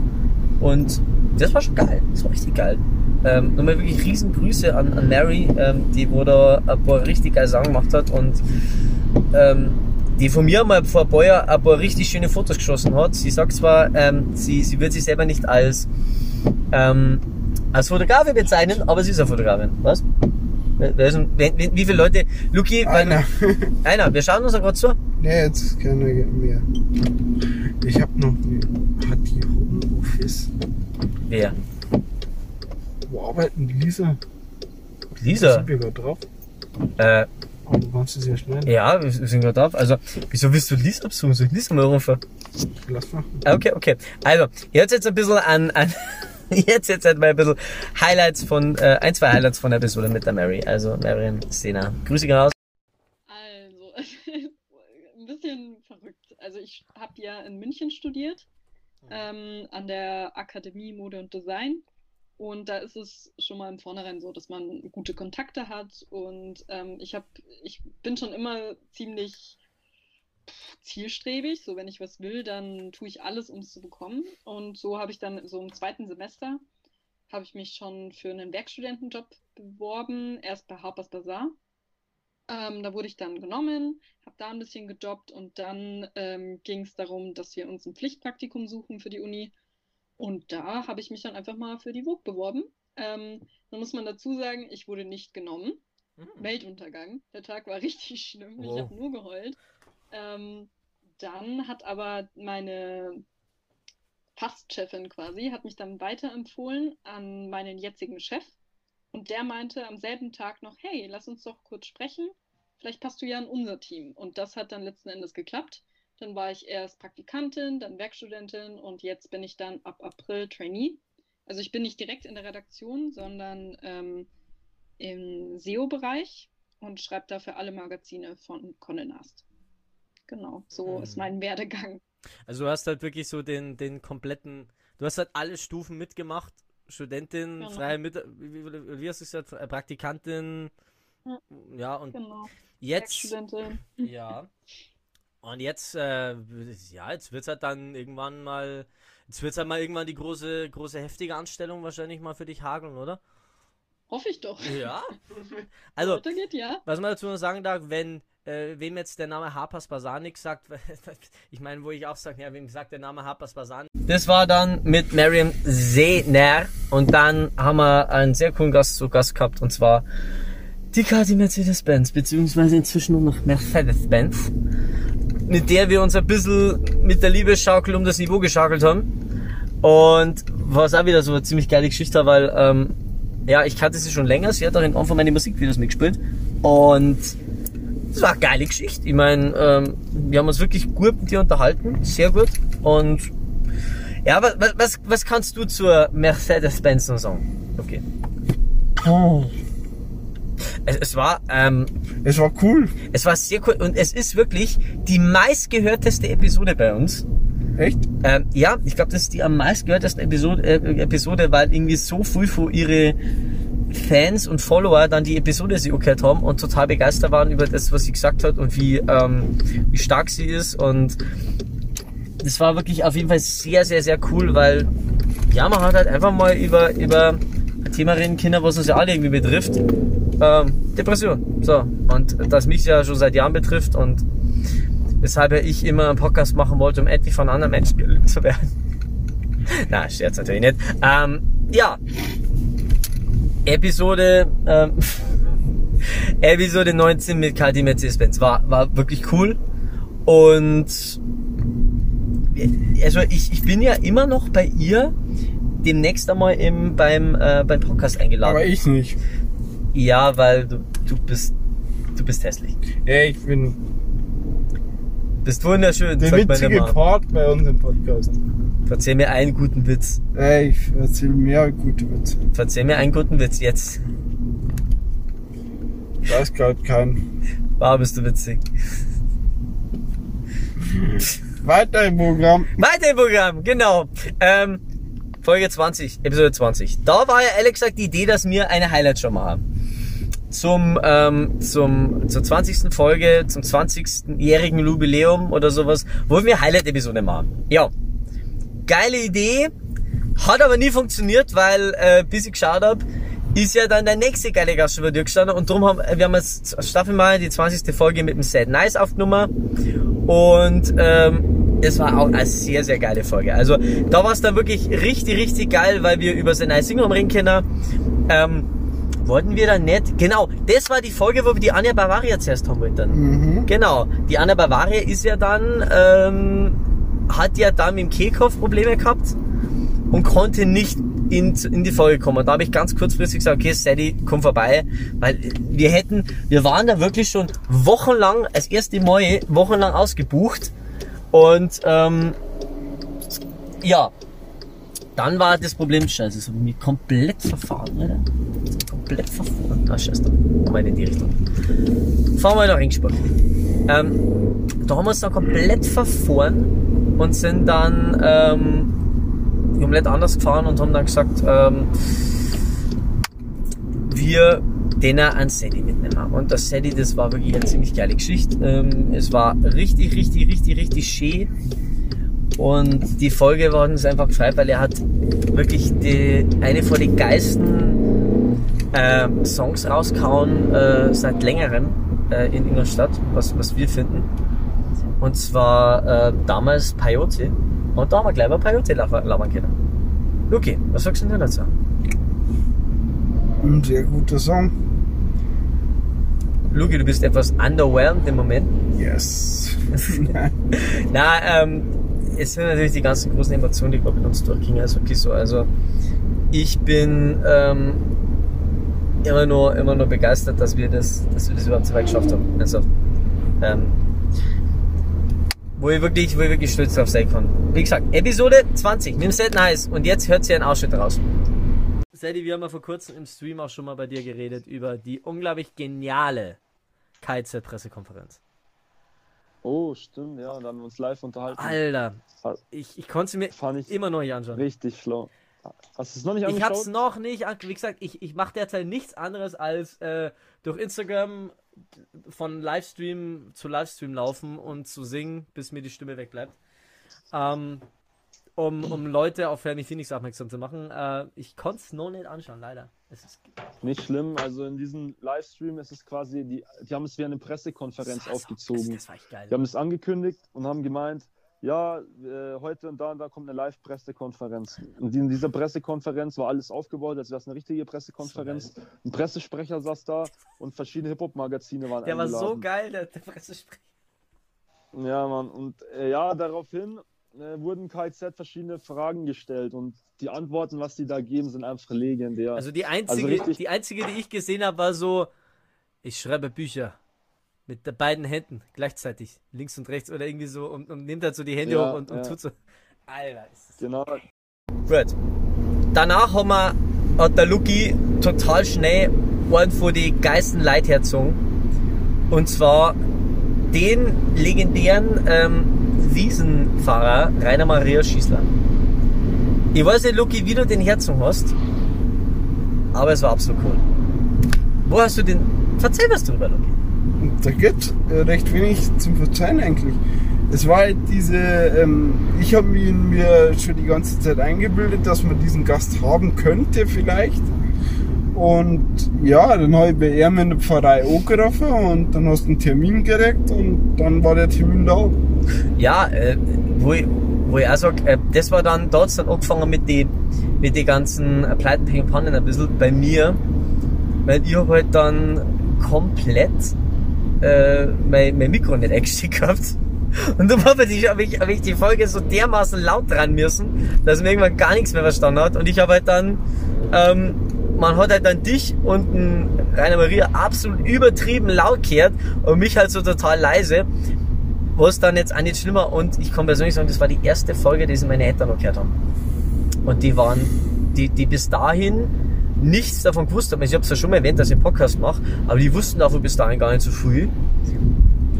Und das war schon geil. Das war richtig geil. Ähm, nochmal wirklich riesen Grüße an, an Mary, ähm, die wo da ein paar richtig geile Sachen gemacht hat und ähm, die von mir mal vor ein paar Jahren ein paar richtig schöne Fotos geschossen hat. Sie sagt zwar, ähm, sie, sie wird sich selber nicht als, ähm, als Fotografin bezeichnen, aber sie ist eine Fotografin. Was? Wen- wen- Wie viele Leute? Luki, weil- Einer. einer, wir schauen uns ja gerade zu. Nee, jetzt ist keiner mehr. Ich hab noch. Die Homeoffice? Wer? Wo arbeiten Lisa? Lisa? Sind wir gerade drauf? Äh, Oh, du kannst es ja schnell. ja, wir sind gerade drauf. Also, wieso willst du Lisa absuchen? Soll ich Lisa mal rufen? Lass mal. Ah, Okay, okay. Also, jetzt jetzt ein bisschen an, an jetzt jetzt halt mal ein bisschen Highlights von, äh, ein, zwei Highlights von der Episode mit der Mary. Also, Marion Sena. Grüße raus. Also, ein bisschen verrückt. Also ich habe ja in München studiert, ähm, an der Akademie Mode und Design. Und da ist es schon mal im Vornherein so, dass man gute Kontakte hat. Und ähm, ich habe, ich bin schon immer ziemlich zielstrebig. So, wenn ich was will, dann tue ich alles, um es zu bekommen. Und so habe ich dann so im zweiten Semester habe ich mich schon für einen Werkstudentenjob beworben, erst bei Harper's Bazaar. Ähm, da wurde ich dann genommen, habe da ein bisschen gejobbt und dann ähm, ging es darum, dass wir uns ein Pflichtpraktikum suchen für die Uni. Und da habe ich mich dann einfach mal für die Vogue beworben. Ähm, da muss man dazu sagen, ich wurde nicht genommen. Weltuntergang. Der Tag war richtig schlimm. Ich Wow. habe nur geheult. Ähm, dann hat aber meine Fastchefin quasi, hat mich dann weiterempfohlen an meinen jetzigen Chef. Und der meinte am selben Tag noch, hey, lass uns doch kurz sprechen. Vielleicht passt du ja in unser Team. Und das hat dann letzten Endes geklappt. Dann war ich erst Praktikantin, dann Werkstudentin und jetzt bin ich dann ab April Trainee. Also ich bin nicht direkt in der Redaktion, sondern ähm, im SEO-Bereich und schreibe dafür alle Magazine von Condé Nast. Genau, so Mhm. ist mein Werdegang. Also du hast halt wirklich so den, den kompletten, du hast halt alle Stufen mitgemacht. Studentin, Genau. freie Mit wie, wie, hast du gesagt, Äh, Praktikantin, Ja. ja, und Genau. jetzt, ja, und jetzt, äh, ja, jetzt wird's halt dann irgendwann mal, jetzt wird's halt mal irgendwann die große, große heftige Anstellung wahrscheinlich mal für dich hageln, oder? Hoffe ich doch. Ja. Also, Weitergeht, ja. was man dazu noch sagen darf, wenn äh, wem jetzt der Name Harpers nichts sagt, ich meine, wo ich auch sage, ja, wem sagt der Name Harpers Bazaar Das war dann mit Mariam Sehner und dann haben wir einen sehr coolen Gast zu Gast gehabt und zwar die Kati Mercedes-Benz, beziehungsweise inzwischen nur noch Mercedes-Benz, mit der wir uns ein bisschen mit der Liebesschaukel um das Niveau geschaukelt haben. Und was auch wieder so eine ziemlich geile Geschichte, weil ähm, ja, ich kannte sie schon länger. Sie hat auch in einem von meinen Musikvideos mitgespielt. Und das war eine geile Geschichte. Ich meine, ähm, wir haben uns wirklich gut mit dir unterhalten. Sehr gut. Und ja, was, was, was kannst du zur Mercedes-Benz noch sagen? Okay. Es, es war, ähm, Es war cool. es war sehr cool und es ist wirklich die meistgehörteste Episode bei uns. Echt? Ähm, ja, ich glaube, das ist die am meistgehörtesten Episode, äh, Episode, weil irgendwie so viel von ihre Fans und Follower dann die Episode sie gehört haben und total begeistert waren über das, was sie gesagt hat und wie, ähm, wie stark sie ist und das war wirklich auf jeden Fall sehr, sehr, sehr cool, weil ja, man hat halt einfach mal über, über ein Thema reden können, was uns ja alle irgendwie betrifft. Ähm, Depression. So. Und das mich ja schon seit Jahren betrifft und weshalb ich immer einen Podcast machen wollte, um endlich von anderen Menschen geliebt zu werden. Na, Scherz natürlich nicht. Ähm, ja. Episode, ähm, Episode 19 mit Kati Mercedes-Benz war, war wirklich cool. Und also ich, ich bin ja immer noch bei ihr demnächst einmal im, beim, äh, beim Podcast eingeladen. Aber ich nicht. Ja, weil du, du bist du bist hässlich. Ja, ich bin Bist wunderschön, der witzige. Part bei unserem Podcast. Verzeih mir einen guten Witz. Ey, ich erzähle mehr gute Witze. Verzeih mir einen guten Witz jetzt. Ich weiß gerade keinen. War bist du witzig. Weiter im Programm. Weiter im Programm, genau. Ähm, Folge 20, Episode 20. Da war ja ehrlich gesagt die Idee, dass wir eine Highlight-Show machen. Zum, ähm, zum, zur 20. Folge, zum 20-jährigen Jubiläum oder sowas, wollen wir Highlight-Episode machen. Ja. Geile Idee. Hat aber nie funktioniert, weil, äh, bis ich geschaut hab, ist ja dann der nächste geile Gast über dir gestanden und darum haben wir haben jetzt Staffel mal die 20. Folge mit dem Sad Nice aufgenommen und ähm, das war auch eine sehr, sehr geile Folge. Also da war es dann wirklich richtig, richtig geil, weil wir über Sad Nice Single reden können. Ähm, wollten wir dann nicht, genau, das war die Folge, wo wir die Anja Bavaria zuerst haben wollten. Genau, die Anja Bavaria ist ja dann, ähm, hat ja dann mit dem Kehlkopf Probleme gehabt und konnte nicht in, in die Folge kommen. Da habe ich ganz kurzfristig gesagt, okay, Sadie, komm vorbei, weil wir hätten, wir waren da wirklich schon wochenlang, als erste Mal wochenlang ausgebucht und ähm, ja, dann war das Problem, scheiße, es hat mich komplett verfahren, Alter. Komplett verfahren. Ah, scheiße, da mal in die Richtung. Fahren wir nach Ringsburg. Ähm, da haben wir uns dann komplett verfahren und sind dann ähm, komplett anders gefahren und haben dann gesagt, ähm, wir den an Sadie mitnehmen. Und das Sadie, das war wirklich eine ziemlich geile Geschichte. Ähm, es war richtig, richtig, richtig, richtig schön. Und die Folge war uns einfach gefreut, weil er hat wirklich die, eine von den geilsten äh, Songs rausgehauen äh, seit längerem äh, in Ingolstadt, was, was wir finden. Und zwar äh, damals Peyote. Und da haben wir gleich mal Peyote labern können. Luki, was sagst du denn dazu? Ein sehr guter Song. Luki, du bist etwas underwhelmed im Moment. Yes. Na, ähm, es sind natürlich die ganzen großen Emotionen, die ich uns durchgingen. Also okay, so. Also ich bin ähm, immer nur immer nur begeistert, dass wir das, dass wir das überhaupt so weit geschafft haben. Also ähm, wo ich wirklich, wo ich wirklich stolz drauf sein kann. Wie gesagt, Episode 20, nimm's nicht nice. Und jetzt hört sie einen Ausschnitt raus. Sadie, wir haben ja vor kurzem im Stream auch schon mal bei dir geredet über die unglaublich geniale KZ-Pressekonferenz. Oh, stimmt, ja, und dann haben wir uns live unterhalten. Alter, ich, ich konnte sie mir Fand ich immer noch nicht anschauen. richtig schlau. Hast du es noch nicht Ich angeschaut? hab's noch nicht, an- wie gesagt, ich, ich mache derzeit nichts anderes als äh, durch Instagram von Livestream zu Livestream laufen und zu singen, bis mir die Stimme wegbleibt. Ähm, um, um Leute auf Fermi Phoenix aufmerksam zu machen. Äh, ich konnte es noch nicht anschauen, leider. Es ist Nicht schlimm, also in diesem Livestream ist es quasi, die, die haben es wie eine Pressekonferenz Das war so- aufgezogen. das- das war echt geil. Die haben es angekündigt und haben gemeint, ja, äh, heute und da und da kommt eine Live-Pressekonferenz. Und in dieser Pressekonferenz war alles aufgebaut, als wäre es eine richtige Pressekonferenz. Ein Pressesprecher saß da und verschiedene Hip-Hop-Magazine waren der war eingeladen. so geil, der, der Pressesprecher. Ja, Mann. Und äh, ja, daraufhin äh, wurden KZ verschiedene Fragen gestellt und die Antworten, was die da geben, sind einfach legendär. Also die einzige, richtig- die einzige, die ich gesehen habe, war so, ich schreibe Bücher mit den beiden Händen gleichzeitig, links und rechts oder irgendwie so und, und nimmt halt so die Hände Ja, hoch und, und ja. tut so. Alter, ist das Genau. Gut. Danach haben wir, hat der Luki total schnell einen von die geilsten Leute hergezogen. Und zwar den legendären ähm, Wiesenfahrer Rainer Maria Schießler. Ich weiß nicht, Luki, wie du den hergezogen hast, aber es war absolut cool. Wo hast du den... Verzeih was drüber, Luki. Da gibt äh, recht wenig zum Verzeihen eigentlich. Es war halt diese, ähm, ich habe mir, mir schon die ganze Zeit eingebildet, dass man diesen Gast haben könnte vielleicht. Und ja, dann habe ich bei ihm in der Pfarrei angerufen und dann hast du einen Termin gekriegt und dann war der Termin da. Ja, äh, wo, ich, wo ich auch sag, äh, das war dann, da hat's dann angefangen mit den mit die ganzen äh, Pleiten, Pannen ein bisschen bei mir, weil ich hab halt dann komplett äh, mein, mein Mikro nicht eingesteckt gehabt. Und dann habe ich, hab ich, hab ich die Folge so dermaßen laut dran müssen, dass man irgendwann gar nichts mehr verstanden hat. Und ich habe halt dann, ähm, man hat halt dann dich und Rainer Maria absolut übertrieben laut gehört und mich halt so total leise. Was dann jetzt auch nicht schlimmer und ich kann persönlich sagen, das war die erste Folge, die sie meine Eltern noch gehört haben. Und die waren, die, die bis dahin nichts davon gewusst haben. Ich habe es ja schon mal erwähnt, dass ich einen Podcast mache, aber die wussten davon bis dahin gar nicht so viel.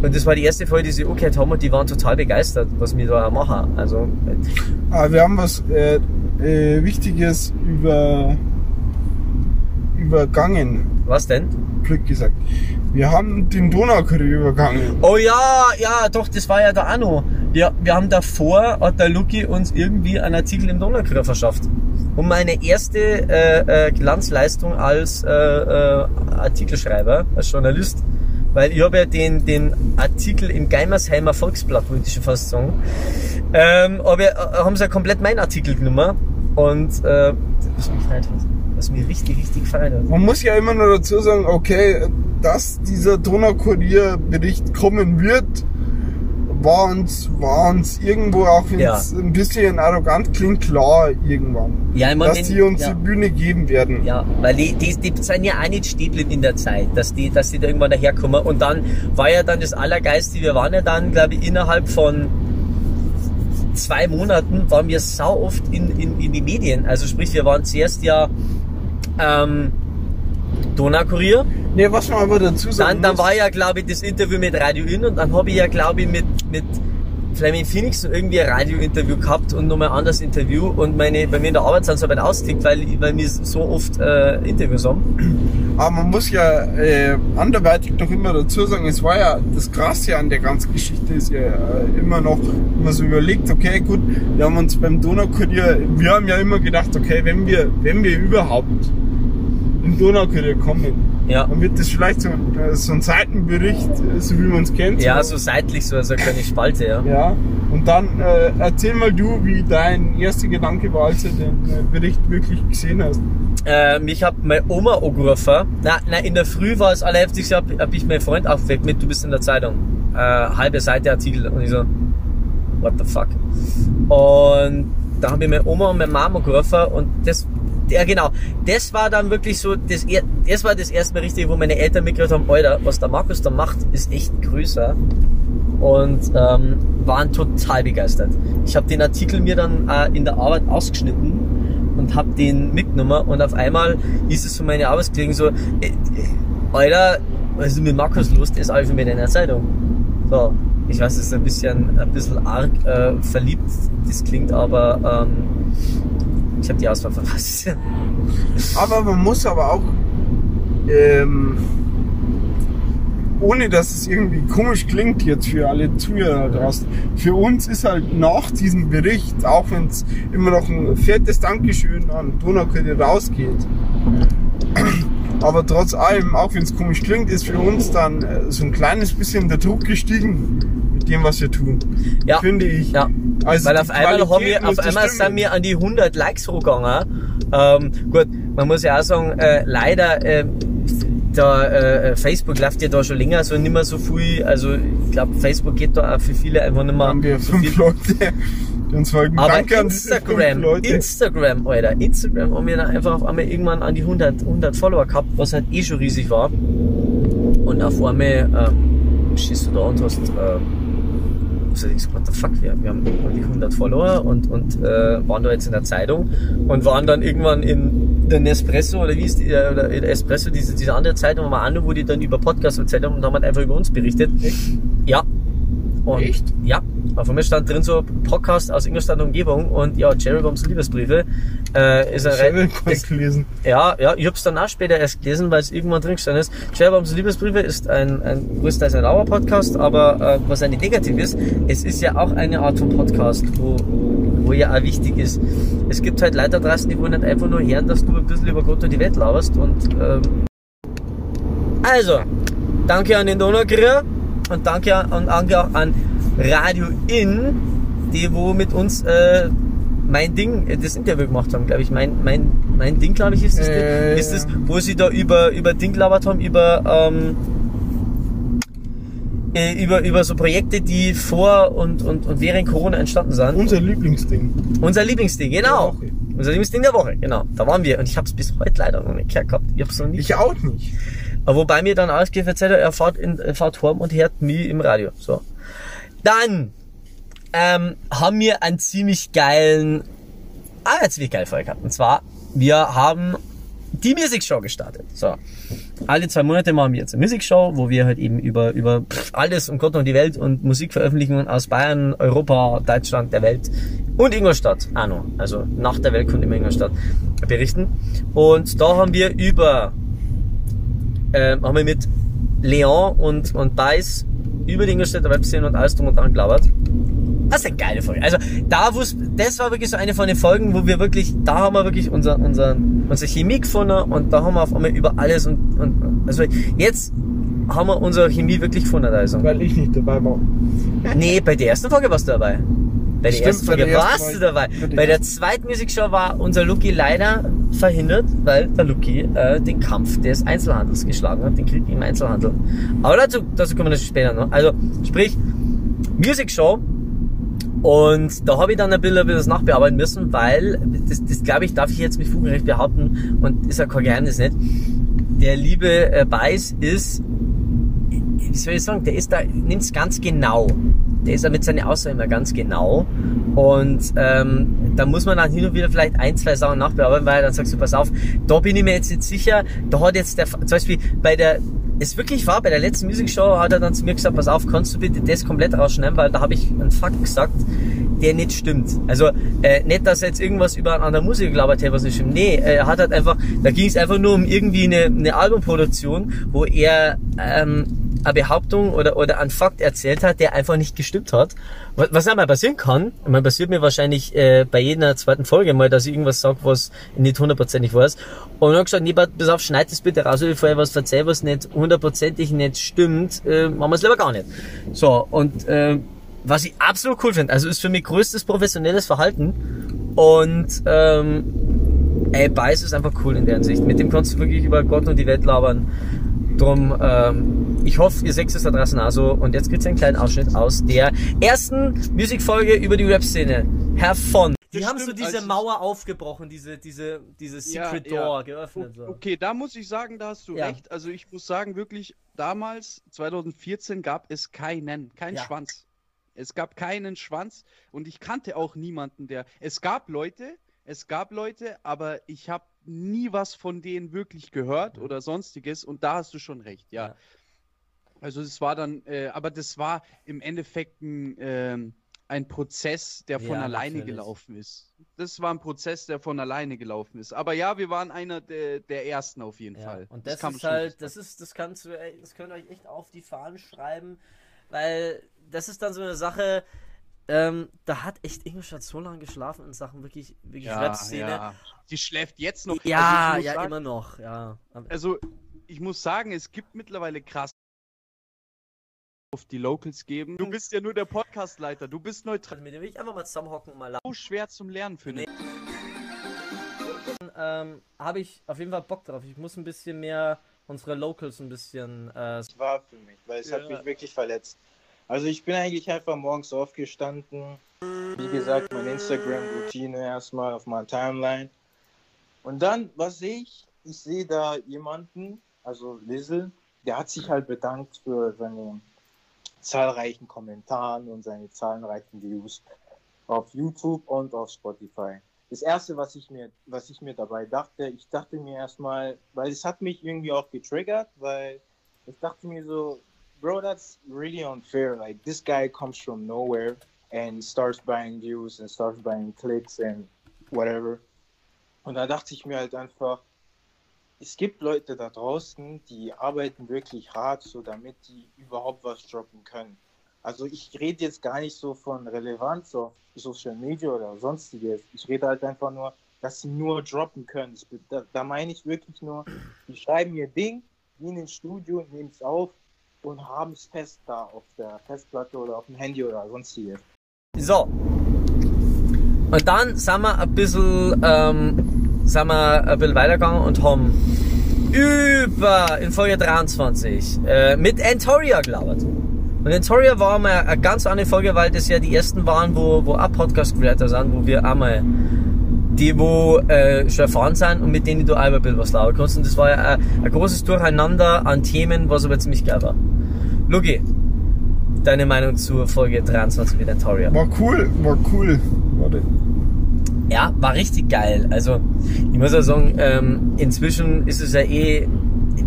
Und das war die erste Folge, die sie angehört haben und die waren total begeistert, was wir da machen. Also, Aber wir haben was äh, äh, Wichtiges über, übergangen. Was denn? Glück gesagt. Wir haben den Donaukurier übergangen. Oh ja, ja, doch, das war ja da auch noch. Wir, wir haben davor, hat der Lucky uns irgendwie einen Artikel im Donaukurier verschafft. Und meine erste äh, äh, Glanzleistung als äh, äh, Artikelschreiber, als Journalist. Weil ich habe ja den, den Artikel im Geimersheimer Volksblatt, würde ich schon fast sagen. Ähm, aber äh, haben sie ja komplett meinen Artikel genommen. Und äh, das mich was mir richtig, richtig gefallen hat. Man muss ja immer nur dazu sagen, okay, dass dieser Donaukurier-Bericht kommen wird, war uns, war uns irgendwo, auch Ja. ein bisschen arrogant klingt, klar irgendwann. Ja, ich mein, dass die uns ja. die Bühne geben werden. Ja, weil die, die, die sind ja auch nicht stehen in der Zeit, dass die, dass die da irgendwann daherkommen. Und dann war ja dann das Allergeiste, wir waren ja dann, glaube ich, innerhalb von zwei Monaten waren wir sau oft in, in, in die Medien. Also sprich, wir waren zuerst ja ähm, Donaukurier. Nee, was man aber dazu sagen Dann, dann muss, war ja, glaube ich, das Interview mit Radio In und dann habe ich ja, glaube ich, mit, mit Fleming Phoenix irgendwie ein Radiointerview gehabt und nochmal ein anderes Interview und meine, bei mir in der Arbeit sind sie aber ausgetickt, weil, weil wir so oft äh, Interviews haben. aber man muss ja äh, anderweitig noch immer dazu sagen, es war ja, das Krasse an der ganzen Geschichte ist ja äh, immer noch, wenn man so überlegt, okay, gut, wir haben uns beim Donaukurier, wir haben ja immer gedacht, okay, wenn wir, wenn wir überhaupt im Donaukurier kommen, Ja. dann wird das vielleicht so, äh, so ein Seitenbericht, äh, so wie man es kennt. Ja, so seitlich, so, so eine kleine Spalte, ja. Ja, und dann äh, erzähl mal du, wie dein erster Gedanke war, als du den äh, Bericht wirklich gesehen hast. Ähm, ich hab meine Oma angerufen. Na, na, in der Früh war es allerheftigste, hab, hab ich meinen Freund aufgeweckt mit, du bist in der Zeitung. Äh, halbe Seite Artikel. Und ich so, what the fuck. Und da habe ich meine Oma und meine Mama angerufen und das, ja genau, das war dann wirklich so, das, das war das erste Mal richtig, wo meine Eltern mitgehört haben, Alter, was der Markus da macht, ist echt größer. Und ähm, waren total begeistert. Ich habe den Artikel mir dann äh, in der Arbeit ausgeschnitten und habe den mitgenommen und auf einmal ist es von meinen Arbeitskollegen so, äh, äh, Alter, was ist mit Markus los? Der ist alles mit in der Zeitung. So, ich weiß, es ist ein bisschen, ein bisschen arg äh, verliebt, das klingt, aber ähm, ich habe die Auswahl verpasst. Aber man muss aber auch, ähm, ohne dass es irgendwie komisch klingt jetzt für alle Zuhörer draußen, für uns ist halt nach diesem Bericht, auch wenn es immer noch ein fettes Dankeschön an Donaukette rausgeht, aber trotz allem, auch wenn es komisch klingt, ist für uns dann äh, so ein kleines bisschen der Druck gestiegen mit dem, was wir tun. Ja. Finde ich. Ja. Also Weil auf einmal, Qualität wir, auf einmal stimmen. sind wir an die 100 Likes hochgegangen. Ähm, gut, man muss ja auch sagen, äh, leider, äh, da, äh, Facebook läuft ja da schon länger, so nicht mehr so viel. Also ich glaube, Facebook geht da auch für viele einfach nicht mehr haben wir so fünf viel. Leute, die uns folgen. Aber Danke Instagram. Instagram, Alter, Instagram haben wir dann einfach auf einmal irgendwann an die 100, 100 Follower gehabt, was halt eh schon riesig war. Und auf einmal ähm, stehst du da und hast, ähm, du denkst, what the fuck, wir, wir haben an die 100 Follower und, und äh, waren da jetzt in der Zeitung und waren dann irgendwann in der Nespresso oder wie ist die, äh, oder in Espresso, diese, diese andere Zeitung, auch noch, wo die dann über Podcast erzählt haben und haben halt einfach über uns berichtet. Ja. Und Echt? Ja. Auf einmal stand drin so Podcast aus Ingolstadt und Umgebung und ja, Cherry Bombs Liebesbriefe. Äh, ist ein Ich habe kurz gelesen. ja, ja, ich hab's dann auch später erst gelesen, weil es irgendwann drin gestanden ist. Scherbombs Liebesbriefe ist ein, ein größtenteils ein Dauer-Podcast, aber äh, was eigentlich negativ ist, es ist ja auch eine Art von Podcast, wo, wo ja auch wichtig ist. Es gibt halt Leute draußen, die wollen nicht einfach nur hören, dass du ein bisschen über Gott und die Welt laberst und ähm, also, danke an den Donaukurier und danke an, und danke auch an Radio In, die wo mit uns äh, mein Ding, äh, das Interview gemacht haben, glaube ich. Mein, mein, mein Ding, glaube ich, ist das, Äh, ist das, wo sie da über, über Ding gelabert haben, über, ähm, äh, über, über so Projekte, die vor und, und, und während Corona entstanden sind. Unser Lieblingsding. Unser Lieblingsding, genau. Unser Lieblingsding der Woche, genau. Da waren wir und ich habe es bis heute leider noch nicht gehabt. Ich hab's noch nicht. Ich auch nicht. Wobei mir dann ausgeht, erzählt er, er fährt, in, er fährt heim und hört mich im Radio. So. Dann ähm, haben wir einen ziemlich geilen, ah, geile Folge gehabt. Und zwar, wir haben die Music Show gestartet. So. Alle zwei Monate machen wir jetzt eine Music Show, wo wir halt eben über, über alles um Gott und die Welt und Musikveröffentlichungen aus Bayern, Europa, Deutschland, der Welt und Ingolstadt, auch noch. Also nach der Welt kommt immer Ingolstadt berichten. Und da haben wir über ähm, haben wir mit Leon und, und Beiß über die Ingolstädter Webszene und alles drum und dran gelabert. Das ist eine geile Folge. Also da das war wirklich so eine von den Folgen, wo wir wirklich, da haben wir wirklich unser, unser, unsere Chemie gefunden und da haben wir auf einmal über alles und, und also jetzt haben wir unsere Chemie wirklich gefunden. Also. Weil ich nicht dabei war. Nee, bei der ersten Folge warst du dabei. Bei der Stimmt, ersten Folge der warst war du dabei. bei der Bei der ersten. zweiten Musikshow war unser Lucky leider verhindert, weil der Lucky äh, den Kampf des Einzelhandels geschlagen hat, den Krieg im Einzelhandel. Aber dazu, dazu kommen wir später noch. Also, sprich, Musikshow. Und da habe ich dann ein bisschen, ein bisschen das nachbearbeiten müssen, weil, das, das glaube ich, darf ich jetzt mit Fug und Recht behaupten und ist ja kein Geheimnis nicht. Der liebe äh, Beiß ist wie soll ich sagen, der ist da, nimmt's ganz genau. Der ist da mit seinen Aussagen immer ganz genau. Und ähm, da muss man dann hin und wieder vielleicht ein, zwei Sachen nachbearbeiten, weil dann sagst du, pass auf, da bin ich mir jetzt nicht sicher, da hat jetzt der, zum Beispiel bei der, es wirklich war, bei der letzten Music Show hat er dann zu mir gesagt, pass auf, kannst du bitte das komplett rausschneiden, weil da habe ich einen Fakt gesagt, der nicht stimmt. Also äh, nicht, dass er jetzt irgendwas über einen anderen Musiker gelabert hätte, was nicht stimmt. Nee, er hat halt einfach, da ging es einfach nur um irgendwie eine, eine Albumproduktion, wo er ähm, eine Behauptung oder, oder einen Fakt erzählt hat, der einfach nicht gestimmt hat. Was, was einmal passieren kann, meine, passiert mir wahrscheinlich äh, bei jeder zweiten Folge mal, dass ich irgendwas sage, was ich nicht hundertprozentig weiß. Und dann gesagt, nee, pass auf, schneid das bitte raus, bevor ich was verzeihe, was nicht hundertprozentig nicht stimmt, äh, machen wir es lieber gar nicht. So, und äh, was ich absolut cool finde, also ist für mich größtes professionelles Verhalten und ähm, ey, Beiß ist einfach cool in der Hinsicht. Mit dem kannst du wirklich über Gott und die Welt labern. Drum, ähm, ich hoffe, ihr seht es da draußen also. Und jetzt gibt's einen kleinen Ausschnitt aus der ersten Musikfolge über die Rap-Szene. Herr von. Die Das haben so diese also- Mauer aufgebrochen, diese, diese, diese Secret Ja, ja. Door geöffnet. O- So. Okay, da muss ich sagen, da hast du Ja. recht. Also ich muss sagen, wirklich, damals, 2014, gab es keinen, keinen Ja. Schwanz. Es gab keinen Schwanz und ich kannte auch niemanden, der. Es gab Leute, es gab Leute, aber ich habe nie was von denen wirklich gehört oder sonstiges und da hast du schon recht, ja. Ja. Also es war dann, äh, aber das war im Endeffekt ein, ähm, ein Prozess, der von Ja, alleine natürlich. gelaufen ist. Das war ein Prozess, der von alleine gelaufen ist. Aber ja, wir waren einer der, der ersten auf jeden Ja, Fall. und das, man ist halt, das ist, das kannst du, das könnt ihr euch echt auf die Fahnen schreiben, weil das ist dann so eine Sache, ähm, da hat echt Ingolstadt so lange geschlafen in Sachen wirklich, wirklich Ja, Rap-Szene. ja. Die schläft jetzt noch. Ja, Also ja, sagen- immer noch, ja. Also, ich muss sagen, es gibt mittlerweile krass auf die Locals geben. Du bist ja nur der Podcastleiter, du bist neutral. Mit dem will ich einfach mal zusammenhocken und mal So schwer zum Lernen für Nee. den. ähm, habe ich auf jeden Fall Bock drauf. Ich muss ein bisschen mehr unsere Locals ein bisschen. Äh, war für mich, weil es Ja. hat mich wirklich verletzt. Also ich bin eigentlich einfach morgens aufgestanden. Wie gesagt, meine Instagram-Routine erstmal auf meiner Timeline. Und dann, was sehe ich? Ich sehe da jemanden, also Lizzle, der hat sich halt bedankt für seine zahlreichen Kommentaren und seine zahlreichen Views auf YouTube und auf Spotify. Das erste, was ich mir, was ich mir dabei dachte, ich dachte mir erstmal, weil es hat mich irgendwie auch getriggert, weil ich dachte mir so, bro, that's really unfair. Like this guy comes from nowhere and starts buying views and starts buying clicks and whatever. Und da dachte ich mir halt einfach, es gibt Leute da draußen, die arbeiten wirklich hart, so damit die überhaupt was droppen können. Also ich rede jetzt gar nicht so von Relevanz auf Social Media oder sonstiges. Ich rede halt einfach nur, dass sie nur droppen können. Da, da meine ich wirklich nur, die schreiben ihr Ding, gehen ins Studio, nehmen es auf und haben es fest da auf der Festplatte oder auf dem Handy oder sonstiges. So. Und dann sind wir ein bisschen, ähm, sind wir ein bisschen weitergegangen und haben über, in Folge 23, äh, mit Antoria gelabert. Und Antoria war mal eine ganz andere Folge, weil das ja die ersten waren, wo, wo auch Podcast-Creator sind, wo wir einmal die, wo äh, schon erfahren sind und mit denen du auch ein bisschen was labern kannst. Und das war ja ein, ein großes Durcheinander an Themen, was aber ziemlich geil war. Luki, deine Meinung zur Folge 23 mit Antoria? War cool, war cool. Warte. Ja, war richtig geil. Also, ich muss ja sagen, ähm, inzwischen ist es ja eh,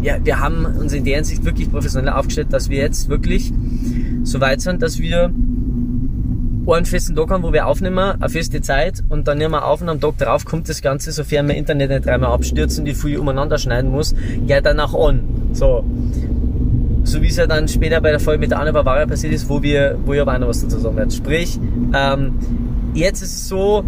ja, wir haben uns in der Hinsicht wirklich professionell aufgestellt, dass wir jetzt wirklich so weit sind, dass wir einen festen Tag haben, wo wir aufnehmen, eine feste Zeit und dann nehmen wir auf und am Tag drauf kommt das Ganze, sofern wir Internet nicht dreimal abstürzen, die viel umeinander schneiden muss, ja dann auch on. So. So wie es ja dann später bei der Folge mit der Anne Bavaria passiert ist, wo wir, wo ich aber auch noch was dazu sagen werde. Sprich, ähm, jetzt ist es so,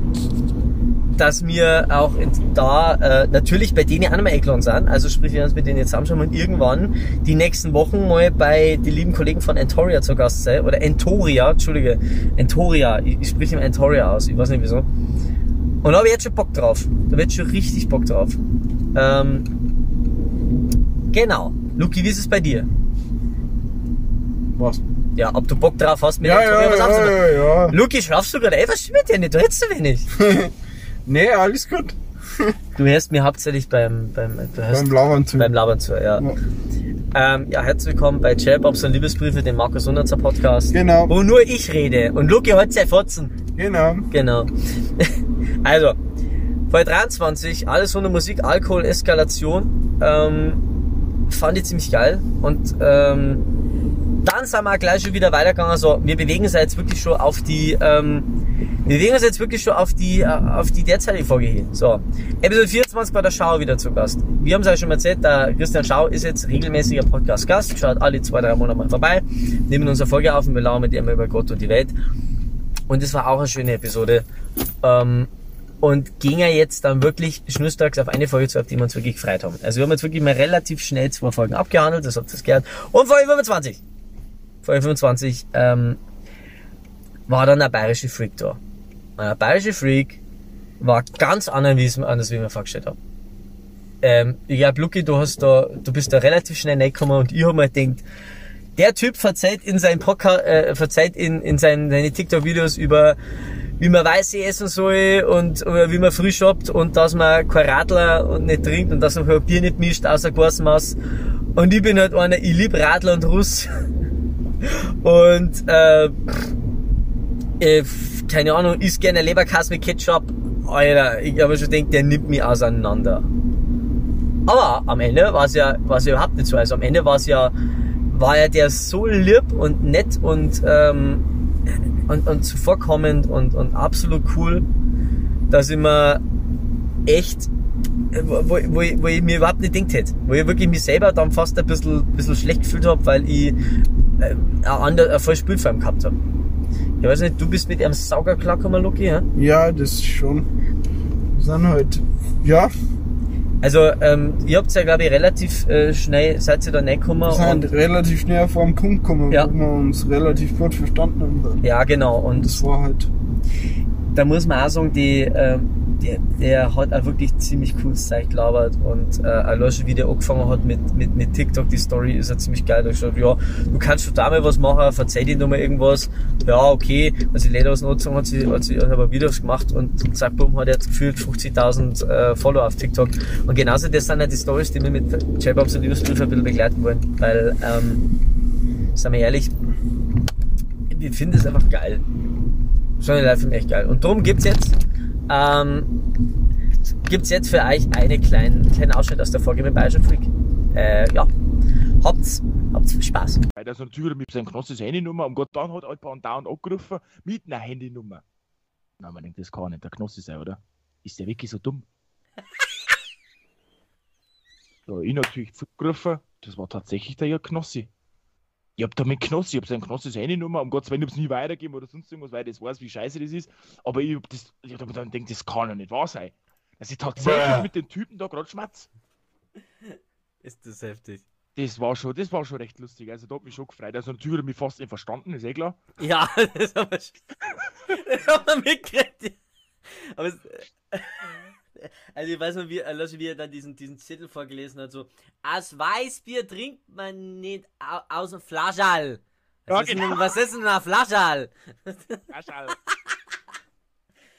dass wir auch da äh, natürlich bei denen auch mal eingeladen sind. Also sprich, wir werden uns mit denen jetzt zusammenschauen und irgendwann die nächsten Wochen mal bei die lieben Kollegen von Entoria zu Gast sein. Oder Entoria, Entschuldige, Entoria. Ich, ich spreche immer Entoria aus, ich weiß nicht wieso. Und da habe ich jetzt schon Bock drauf. Da wird schon richtig Bock drauf. Ähm, genau. Luki, wie ist es bei dir? Was? Ja, ob du Bock drauf hast, mit Ja, Entoria ja, was ja, anzumachen. ja, ja. Luki, schlafst du gerade? Ey, was stimmt dir nicht? Du hättest zu wenig. Nee, alles gut. Du hörst mir hauptsächlich beim, beim, du hörst Beim Labern zu. Beim Labern zu, ja. Ja. Ähm, ja, herzlich willkommen bei J-Bobs und Liebesbriefe, dem Markus Unnatzer Podcast. Genau. Wo nur ich rede. Und Luki hat sein Fotzen. Genau. Genau. also, Folge 23, alles ohne Musik, Alkohol, Eskalation. Ähm, fand ich ziemlich geil. Und ähm, dann sind wir auch gleich schon wieder weitergegangen. Also, wir bewegen uns jetzt wirklich schon auf die, ähm, wir bewegen uns jetzt wirklich schon auf die, äh, auf die derzeitige Folge hin. So. Episode 24 war der Schau wieder zu Gast. Wir haben es ja schon mal erzählt, der Christian Schau ist jetzt regelmäßiger Podcast-Gast, schaut alle zwei, drei Monate mal vorbei, nehmen unsere Folge auf und wir lauern mit ihm über Gott und die Welt. Und es war auch eine schöne Episode. Ähm, und ging ja jetzt dann wirklich schnurstracks auf eine Folge zu, auf die wir uns wirklich gefreut haben. Also wir haben jetzt wirklich mal relativ schnell zwei Folgen abgehandelt, das habt ihr das gehört. Und Folge 25. Folge 25 ähm, war dann der bayerische Freak da. Und der bayerische Freak war ganz anders, anders, wie ich mir vorgestellt habe. Ähm, ich glaube, Luki, du hast da, du bist da relativ schnell reingekommen und ich habe mir gedacht, der Typ verzeiht in seinen Podcast, äh, verzeiht in, in seinen, seine TikTok-Videos über, wie man Weiße essen soll und oder wie man früh shoppt und dass man kein Radler und nicht trinkt und dass man kein Bier nicht mischt, außer Gasmaß. Und ich bin halt einer, ich lieb Radler und Russ. Und, äh, äh, keine Ahnung, isst gerne Leberkass mit Ketchup. Alter, ich habe schon gedacht, der nimmt mich auseinander. Aber am Ende war es ja, war's ja überhaupt nicht so. Also am Ende war es ja, war ja der so lieb und nett und, ähm, und, und zuvorkommend und, und absolut cool, dass ich mir echt, wo, wo, wo, ich, wo ich mir überhaupt nicht gedacht hätte. Wo ich wirklich mich selber dann fast ein bisschen, bisschen schlecht gefühlt habe, weil ich äh, ein, ander, ein vor ihm gehabt habe. Ich weiß nicht, du bist mit einem Sauger klargekommen, Luki, ja? Ja, das schon. Wir sind halt, ja, Also, ähm, ihr habt ja, glaube ich, relativ äh, schnell, seid ihr da reingekommen. wir sind und- relativ näher vor dem Kunden gekommen, Ja. wo wir uns relativ gut verstanden haben. Ja, genau. Und das war halt. Da muss man auch sagen, die, ähm, der, der hat auch wirklich ziemlich cooles Zeug gelabert und äh, allein schon wie der angefangen hat mit, mit, mit TikTok, die Story ist ja ziemlich geil. Da hab ich gesagt, ja, du kannst schon da mal was machen, verzeih dir nochmal irgendwas. Ja, okay. Also die Leder aus Nutzung hat sie, hat sie hat aber Videos gemacht und zack, boom, hat er gefühlt 50.000 äh, Follower auf TikTok. Und genauso das sind ja die Stories, die wir mit J-Bobs und Liebesbriefe ein bisschen begleiten wollen. Weil, ähm, sagen wir ehrlich, wir finden es einfach geil. Schon live film echt geil. Und darum gibt's jetzt, ähm, gibt's jetzt für euch einen kleinen, kleinen Ausschnitt aus der Folge mit Bayerischen Freak. Äh, ja. Habt's, habt's viel Spaß. Weil der so natürlich mit seinem Knosses Handynummer, um Gott, dann hat Alpa und Down angerufen mit einer Handynummer. Na, man denkt, das kann nicht der Knossi sein, oder? Ist der wirklich so dumm? so, ich natürlich zurückgerufen, das war tatsächlich der Knossi. Ich hab da mit Knossi, ich hab seinen Knossis Handynummer, um Gottes Willen, ich hab's nie weitergeben oder sonst irgendwas, weil das weiß, wie scheiße das ist. Aber ich hab das, ich hab dann gedacht, das kann ja nicht wahr sein. Dass ich tatsächlich Bäh. mit den Typen da gerade schmatz. Ist das heftig. Das war schon, das war schon recht lustig. Also da hat mich schon gefreut. Also natürlich hat mich fast nicht verstanden, ist eh klar. Ja, das haben wir schon. Das haben wir mitgekriegt. Aber es, also ich weiß noch, wie, also wie er dann diesen, diesen Zettel vorgelesen hat, so, aus Weißbier trinkt man nicht au, aus dem Flaschall. Was, Ja, ist denn, genau. was ist denn ein Flaschall? Flaschall.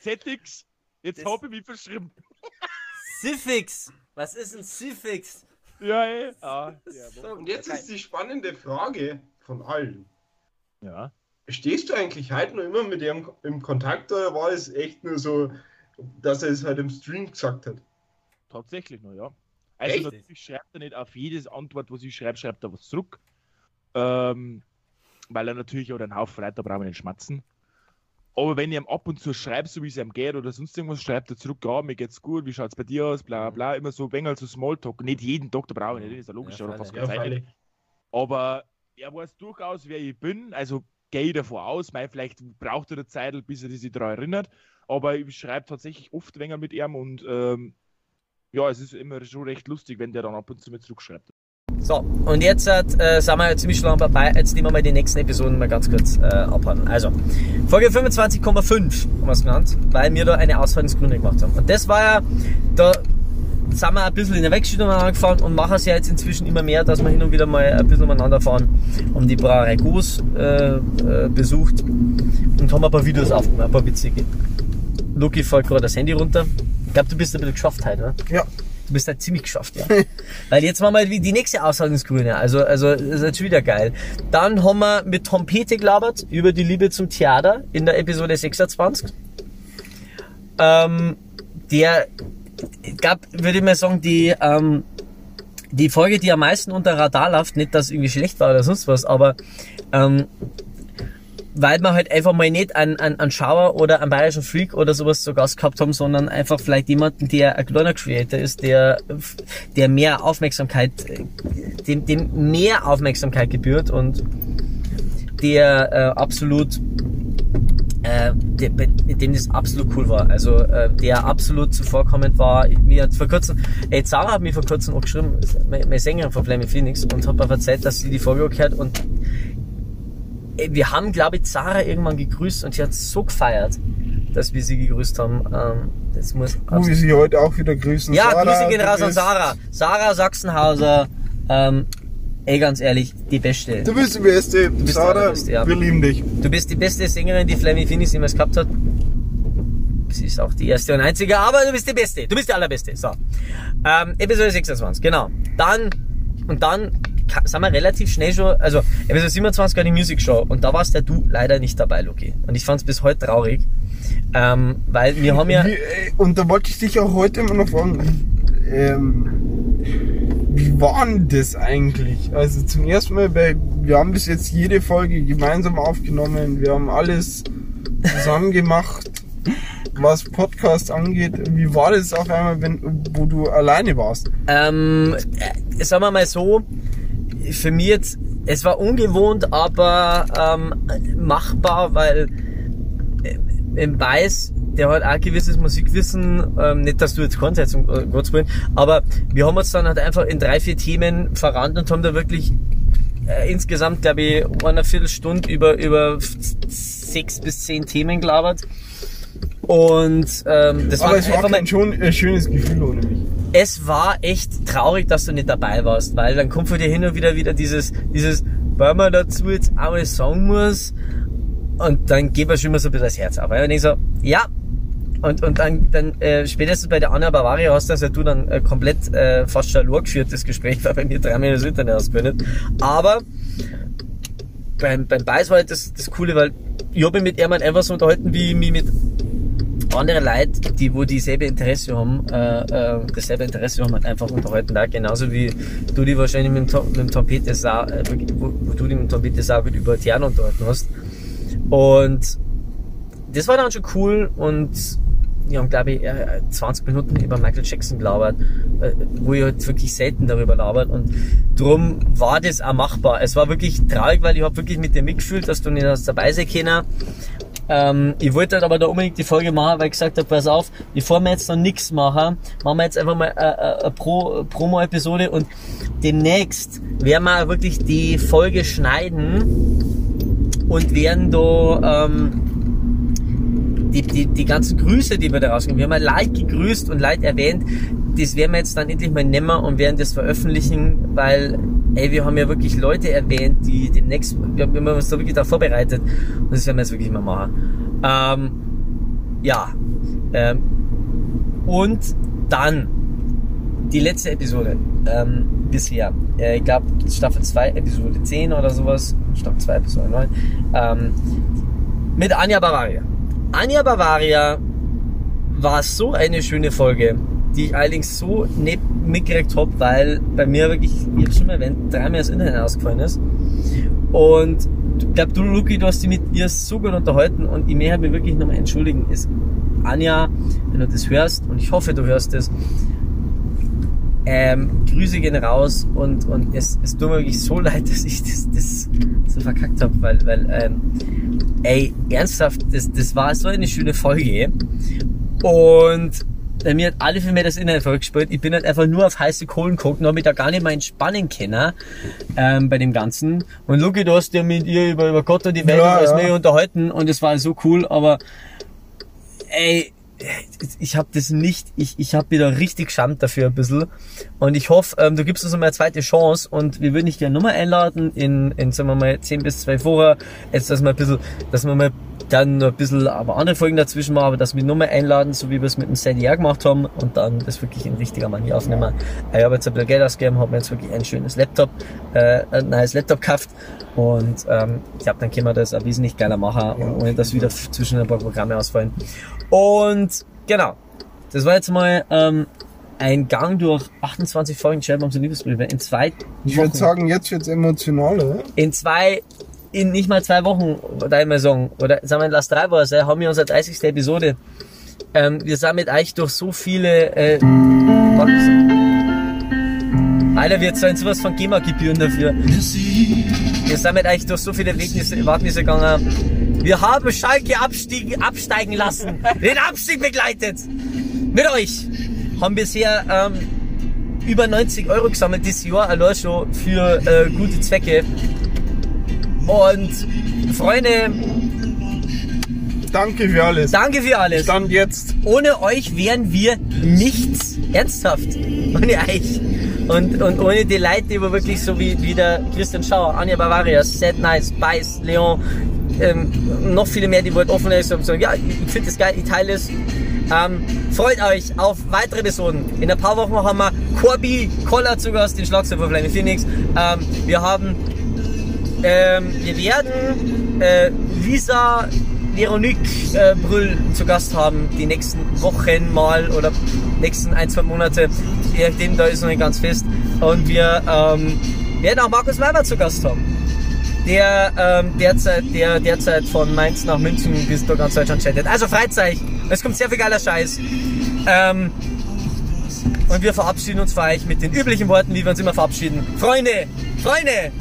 ZX, jetzt hab ich mich verschrieben. Siffix. Was ist ein Siffix? Ja, ey. Ah, Und jetzt ist die spannende Frage von allen. Ja. Stehst du eigentlich heute noch immer mit ihm im Kontakt oder war es echt nur so, dass er es halt im Stream gesagt hat? Tatsächlich noch, ja. Also Echt? natürlich schreibt er nicht auf jedes Antwort, was ich schreibe, schreibt er was zurück. Ähm, weil er natürlich auch einen Haufen Leute, da brauchen wir nicht schmatzen. Aber wenn ich ihm ab und zu schreibe, so wie es ihm geht oder sonst irgendwas, schreibt er zurück, ja, mir geht's gut, wie schaut's bei dir aus, bla bla, immer so wenig so Smalltalk. Nicht jeden Tag, da brauche ich nicht, das ist ja logisch, Ja, oder fast keine Ja. Aber er weiß durchaus, wer ich bin, also gehe ich davon aus, mein, vielleicht braucht er eine Zeit, bis er sich daran erinnert, aber ich schreibe tatsächlich oft länger mit ihm und ähm, ja, es ist immer schon recht lustig, wenn der dann ab und zu mit zurückschreibt. So, und jetzt äh, sind wir ziemlich schon lang dabei. Jetzt nehmen wir mal die nächsten Episoden mal ganz kurz äh, abhandeln. Also, Folge 25,5 haben wir es genannt, weil wir da eine Ausfallensgründe gemacht haben. Und das war ja, da sind wir ein bisschen in der Wegstellung angefahren und machen es ja jetzt inzwischen immer mehr, dass wir hin und wieder mal ein bisschen umeinander fahren, haben die Brauerei Goos äh, äh, besucht und haben ein paar Videos aufgenommen, ein paar witzige. Luki fällt gerade das Handy runter. Ich glaube, du bist ein bisschen geschafft heute, oder? Ja. Du bist halt ziemlich geschafft, ja. Weil jetzt machen wir halt die nächste Aushandlungsgrüne. Also, also, das ist jetzt wieder geil. Dann haben wir mit Tom Pete gelabert über die Liebe zum Theater in der Episode 26. Ähm, der gab, würde ich mal sagen, die, ähm, die Folge, die am meisten unter Radar läuft, nicht, dass es irgendwie schlecht war oder sonst was, aber, ähm, weil wir halt einfach mal nicht einen, einen, einen Schauer oder einen bayerischen Freak oder sowas zu Gast gehabt haben, sondern einfach vielleicht jemanden, der ein kleiner Creator ist, der, der mehr Aufmerksamkeit, dem, dem mehr Aufmerksamkeit gebührt und der äh, absolut äh, bei dem das absolut cool war. Also äh, der absolut zuvorkommend war. Mir hat vor kurzem, ey, Sarah hat mir vor kurzem auch geschrieben, meine, meine Sängerin von Flaming Phoenix, und hat mir erzählt, dass sie die Folge gehört und wir haben, glaube ich, Sarah irgendwann gegrüßt und sie hat so gefeiert, dass wir sie gegrüßt haben. Ähm, das muss Wo wir sie heute auch wieder grüßen. ja, Sarah, Grüße gehen raus an Sarah. Sarah Sachsenhauser, ähm, ey, ganz ehrlich, die Beste. Du bist die Beste. Du bist Sarah, Allerbeste, ja. wir lieben dich. Du bist die beste Sängerin, die Flammy Phoenix jemals gehabt hat. Sie ist auch die erste und einzige, aber du bist die Beste. Du bist die Allerbeste. So. Ähm, Episode 26, genau. Dann, und dann sind wir relativ schnell schon, also Episode 27 war die Music Show und da warst ja du leider nicht dabei, Luki. Und ich fand's bis heute traurig, ähm, weil wir haben ja... Wie, äh, und da wollte ich dich auch heute immer noch fragen, ähm, wie war denn das eigentlich? Also zum ersten Mal, bei, wir haben bis jetzt jede Folge gemeinsam aufgenommen, wir haben alles zusammen gemacht, was Podcast angeht. Wie war das auf einmal, wenn, wo du alleine warst? Ähm, äh, sagen wir mal so, für mich jetzt, es war ungewohnt, aber ähm, machbar, weil äh, im Weiß, der hat auch gewisses Musikwissen, ähm, nicht, dass du jetzt kannst, um äh, Gottes Willen, aber wir haben uns dann halt einfach in drei, vier Themen verrannt und haben da wirklich äh, insgesamt, glaube ich, eine Viertelstunde über, über sechs bis zehn Themen gelabert. Und ähm, das Aber war es war einfach kein schon, äh, schönes Gefühl ohne mich. es war echt traurig, dass du nicht dabei warst, weil dann kommt von dir hin und wieder wieder dieses, dieses, weil man dazu jetzt auch mal sagen muss, und dann geht man schon immer so ein bisschen das Herz auf. Und ich so, ja, und, und dann, dann äh, spätestens bei der Anna Bavaria hast das ja du dann äh, komplett äh, fast schon geführt, das Gespräch, weil bei mir drei Minuten das Internet ausgewendet. Aber beim, beim Beiß war halt das, das Coole, weil ich habe mich mit ihm einfach so unterhalten, wie ich mich mit andere Leute, die wo dieselbe Interesse haben, äh, äh, dasselbe Interesse haben, halt einfach unterhalten. Da genauso wie du die wahrscheinlich mit dem, To- mit dem Sau, äh, wo, wo du die mit dem Trompete Sau über Tian unterhalten hast. Und das war dann schon cool und wir haben, glaube ich, äh, 20 Minuten über Michael Jackson gelabert, äh, wo ich halt wirklich selten darüber labert und drum war das auch machbar. Es war wirklich traurig, weil ich habe wirklich mit dir mitgefühlt, dass du nicht hast dabei sein. Ähm, ich wollte halt aber da unbedingt die Folge machen, weil ich gesagt habe, pass auf, bevor wir jetzt noch nichts machen, machen wir jetzt einfach mal eine, eine Pro, Promo-Episode und demnächst werden wir wirklich die Folge schneiden und werden da ähm, die, die, die ganzen Grüße, die wir da rausgeben, wir haben ja Leute gegrüßt und Leute erwähnt, das werden wir jetzt dann endlich mal nehmen und werden das veröffentlichen, weil, ey, wir haben ja wirklich Leute erwähnt, die demnächst, wir haben uns da wirklich darauf vorbereitet und das werden wir jetzt wirklich mal machen. Ähm, ja, ähm, und dann die letzte Episode. Ähm, bisher, äh, ich glaube Staffel 2, Episode 10 oder sowas, Staffel 2, Episode 9, ähm, mit Anja Bavaria. Anja Bavaria war so eine schöne Folge, die ich allerdings so nicht mitgekriegt habe, weil bei mir wirklich, ich habe schon mal erwähnt, dreimal das Internet ausgefallen ist. Und ich glaube, du, Luki, du hast dich mit ihr so gut unterhalten und ich möchte mich wirklich nochmal entschuldigen. Ist Anja, wenn du das hörst, und ich hoffe, du hörst es, ähm, Grüße gehen raus und, und es, es tut mir wirklich so leid, dass ich das, das so verkackt habe, weil, weil ähm, ey, ernsthaft, das, das war so eine schöne Folge und bei mir hat alle für mich das Internet verrückt Ich bin halt einfach nur auf heiße Kohlen geguckt und habe mich da gar nicht mal entspannen können ähm, bei dem Ganzen. Und Luki, du hast ja mit ihr über, über Gott und die Welt Ja, und alles ja. mehr unterhalten und es war so cool, aber ey, ich habe das nicht, ich, ich habe wieder richtig geschammt dafür ein bisschen. Und ich hoffe, ähm, du gibst uns mal eine zweite Chance und wir würden dich gerne nochmal einladen in, in, sagen wir mal, 10 bis 12 Wochen. Jetzt, dass wir ein bisschen, dass wir mal dann noch ein bisschen aber andere Folgen dazwischen machen, aber dass wir nochmal einladen, so wie wir es mit dem Sandy auch gemacht haben und dann das wirklich in richtiger Manier aufnehmen. Ich habe jetzt ein bisschen Geld ausgegeben, habe mir jetzt wirklich ein schönes Laptop, äh, ein neues Laptop gekauft und ähm, ich glaube, dann können wir das auch wesentlich geiler machen, und ohne dass wieder zwischen ein paar Programme ausfallen. Und genau, das war jetzt mal ähm, ein Gang durch 28 Folgen Chatbombs und Liebesbriefe in zwei Ich würde Wochen. sagen, jetzt wird's emotionaler. in zwei, in nicht mal zwei Wochen, mal sagen, oder sagen wir, lass drei Wochen sein, haben wir unsere 30. Episode. Ähm, wir sind mit euch durch so viele, äh. Alter, wir zahlen sowas von GEMA-Gebühren dafür. Wir sind mit euch durch so viele Wegnisse, Wagennisse gegangen. Wir haben Schalke abstiegen, absteigen lassen, den Abstieg begleitet. Mit euch haben bisher ähm, über 90 Euro gesammelt dieses Jahr allein schon für äh, gute Zwecke. Und Freunde, Danke für alles. danke für alles. Stand jetzt. Ohne euch wären wir nichts. Ernsthaft. Ohne euch. Und, und ohne die Leute, die wir wirklich so wie, wie der Christian Schauer, Anja Bavaria, Sad Nice, Beiß, Leon, ähm, noch viele mehr, die wollten offen ist und sagen, ja, ich finde das geil, ich teile es. Ähm, freut euch auf weitere Episoden. In ein paar Wochen haben wir Corby Koller zu Gast, den Schlagzeuger von Flaming Phoenix. Ähm, wir haben, ähm, wir werden äh, Lisa Veronique äh, Brüll zu Gast haben, die nächsten Wochen mal oder nächsten ein, zwei Monate, je nachdem, da ist noch nicht ganz fest. Und wir ähm, werden auch Markus Weiber zu Gast haben der ähm, derzeit, der derzeit von Mainz nach München bis durch ganz Deutschland chattet. Also Freizeit, es kommt sehr viel geiler Scheiß. Ähm, und wir verabschieden uns für euch mit den üblichen Worten, wie wir uns immer verabschieden. Freunde, Freunde,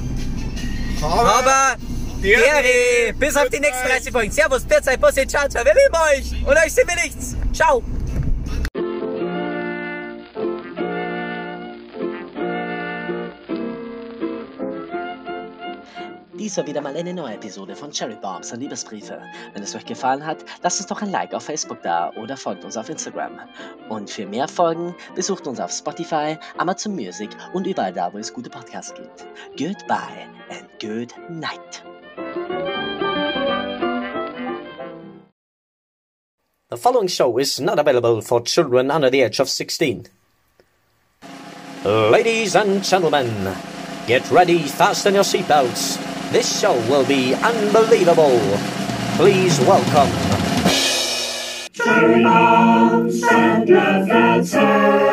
aber Dere, bis auf die nächsten 30 Folgen. Servus, Derzeit, Bosse, ciao, ciao, wir lieben euch und euch sind wir nichts. Ciao. Dies war wieder mal eine neue Episode von Cherry Bombs und Liebesbriefe. Wenn es euch gefallen hat, lasst uns doch ein Like auf Facebook da oder folgt uns auf Instagram. Und für mehr Folgen besucht uns auf Spotify, Amazon Music und überall da, wo es gute Podcasts gibt. Goodbye and good night. The following show is not available for children under the age of 16. Ladies and gentlemen, get ready, fasten your seatbelts. This show will be unbelievable. Please welcome. Cherry answers.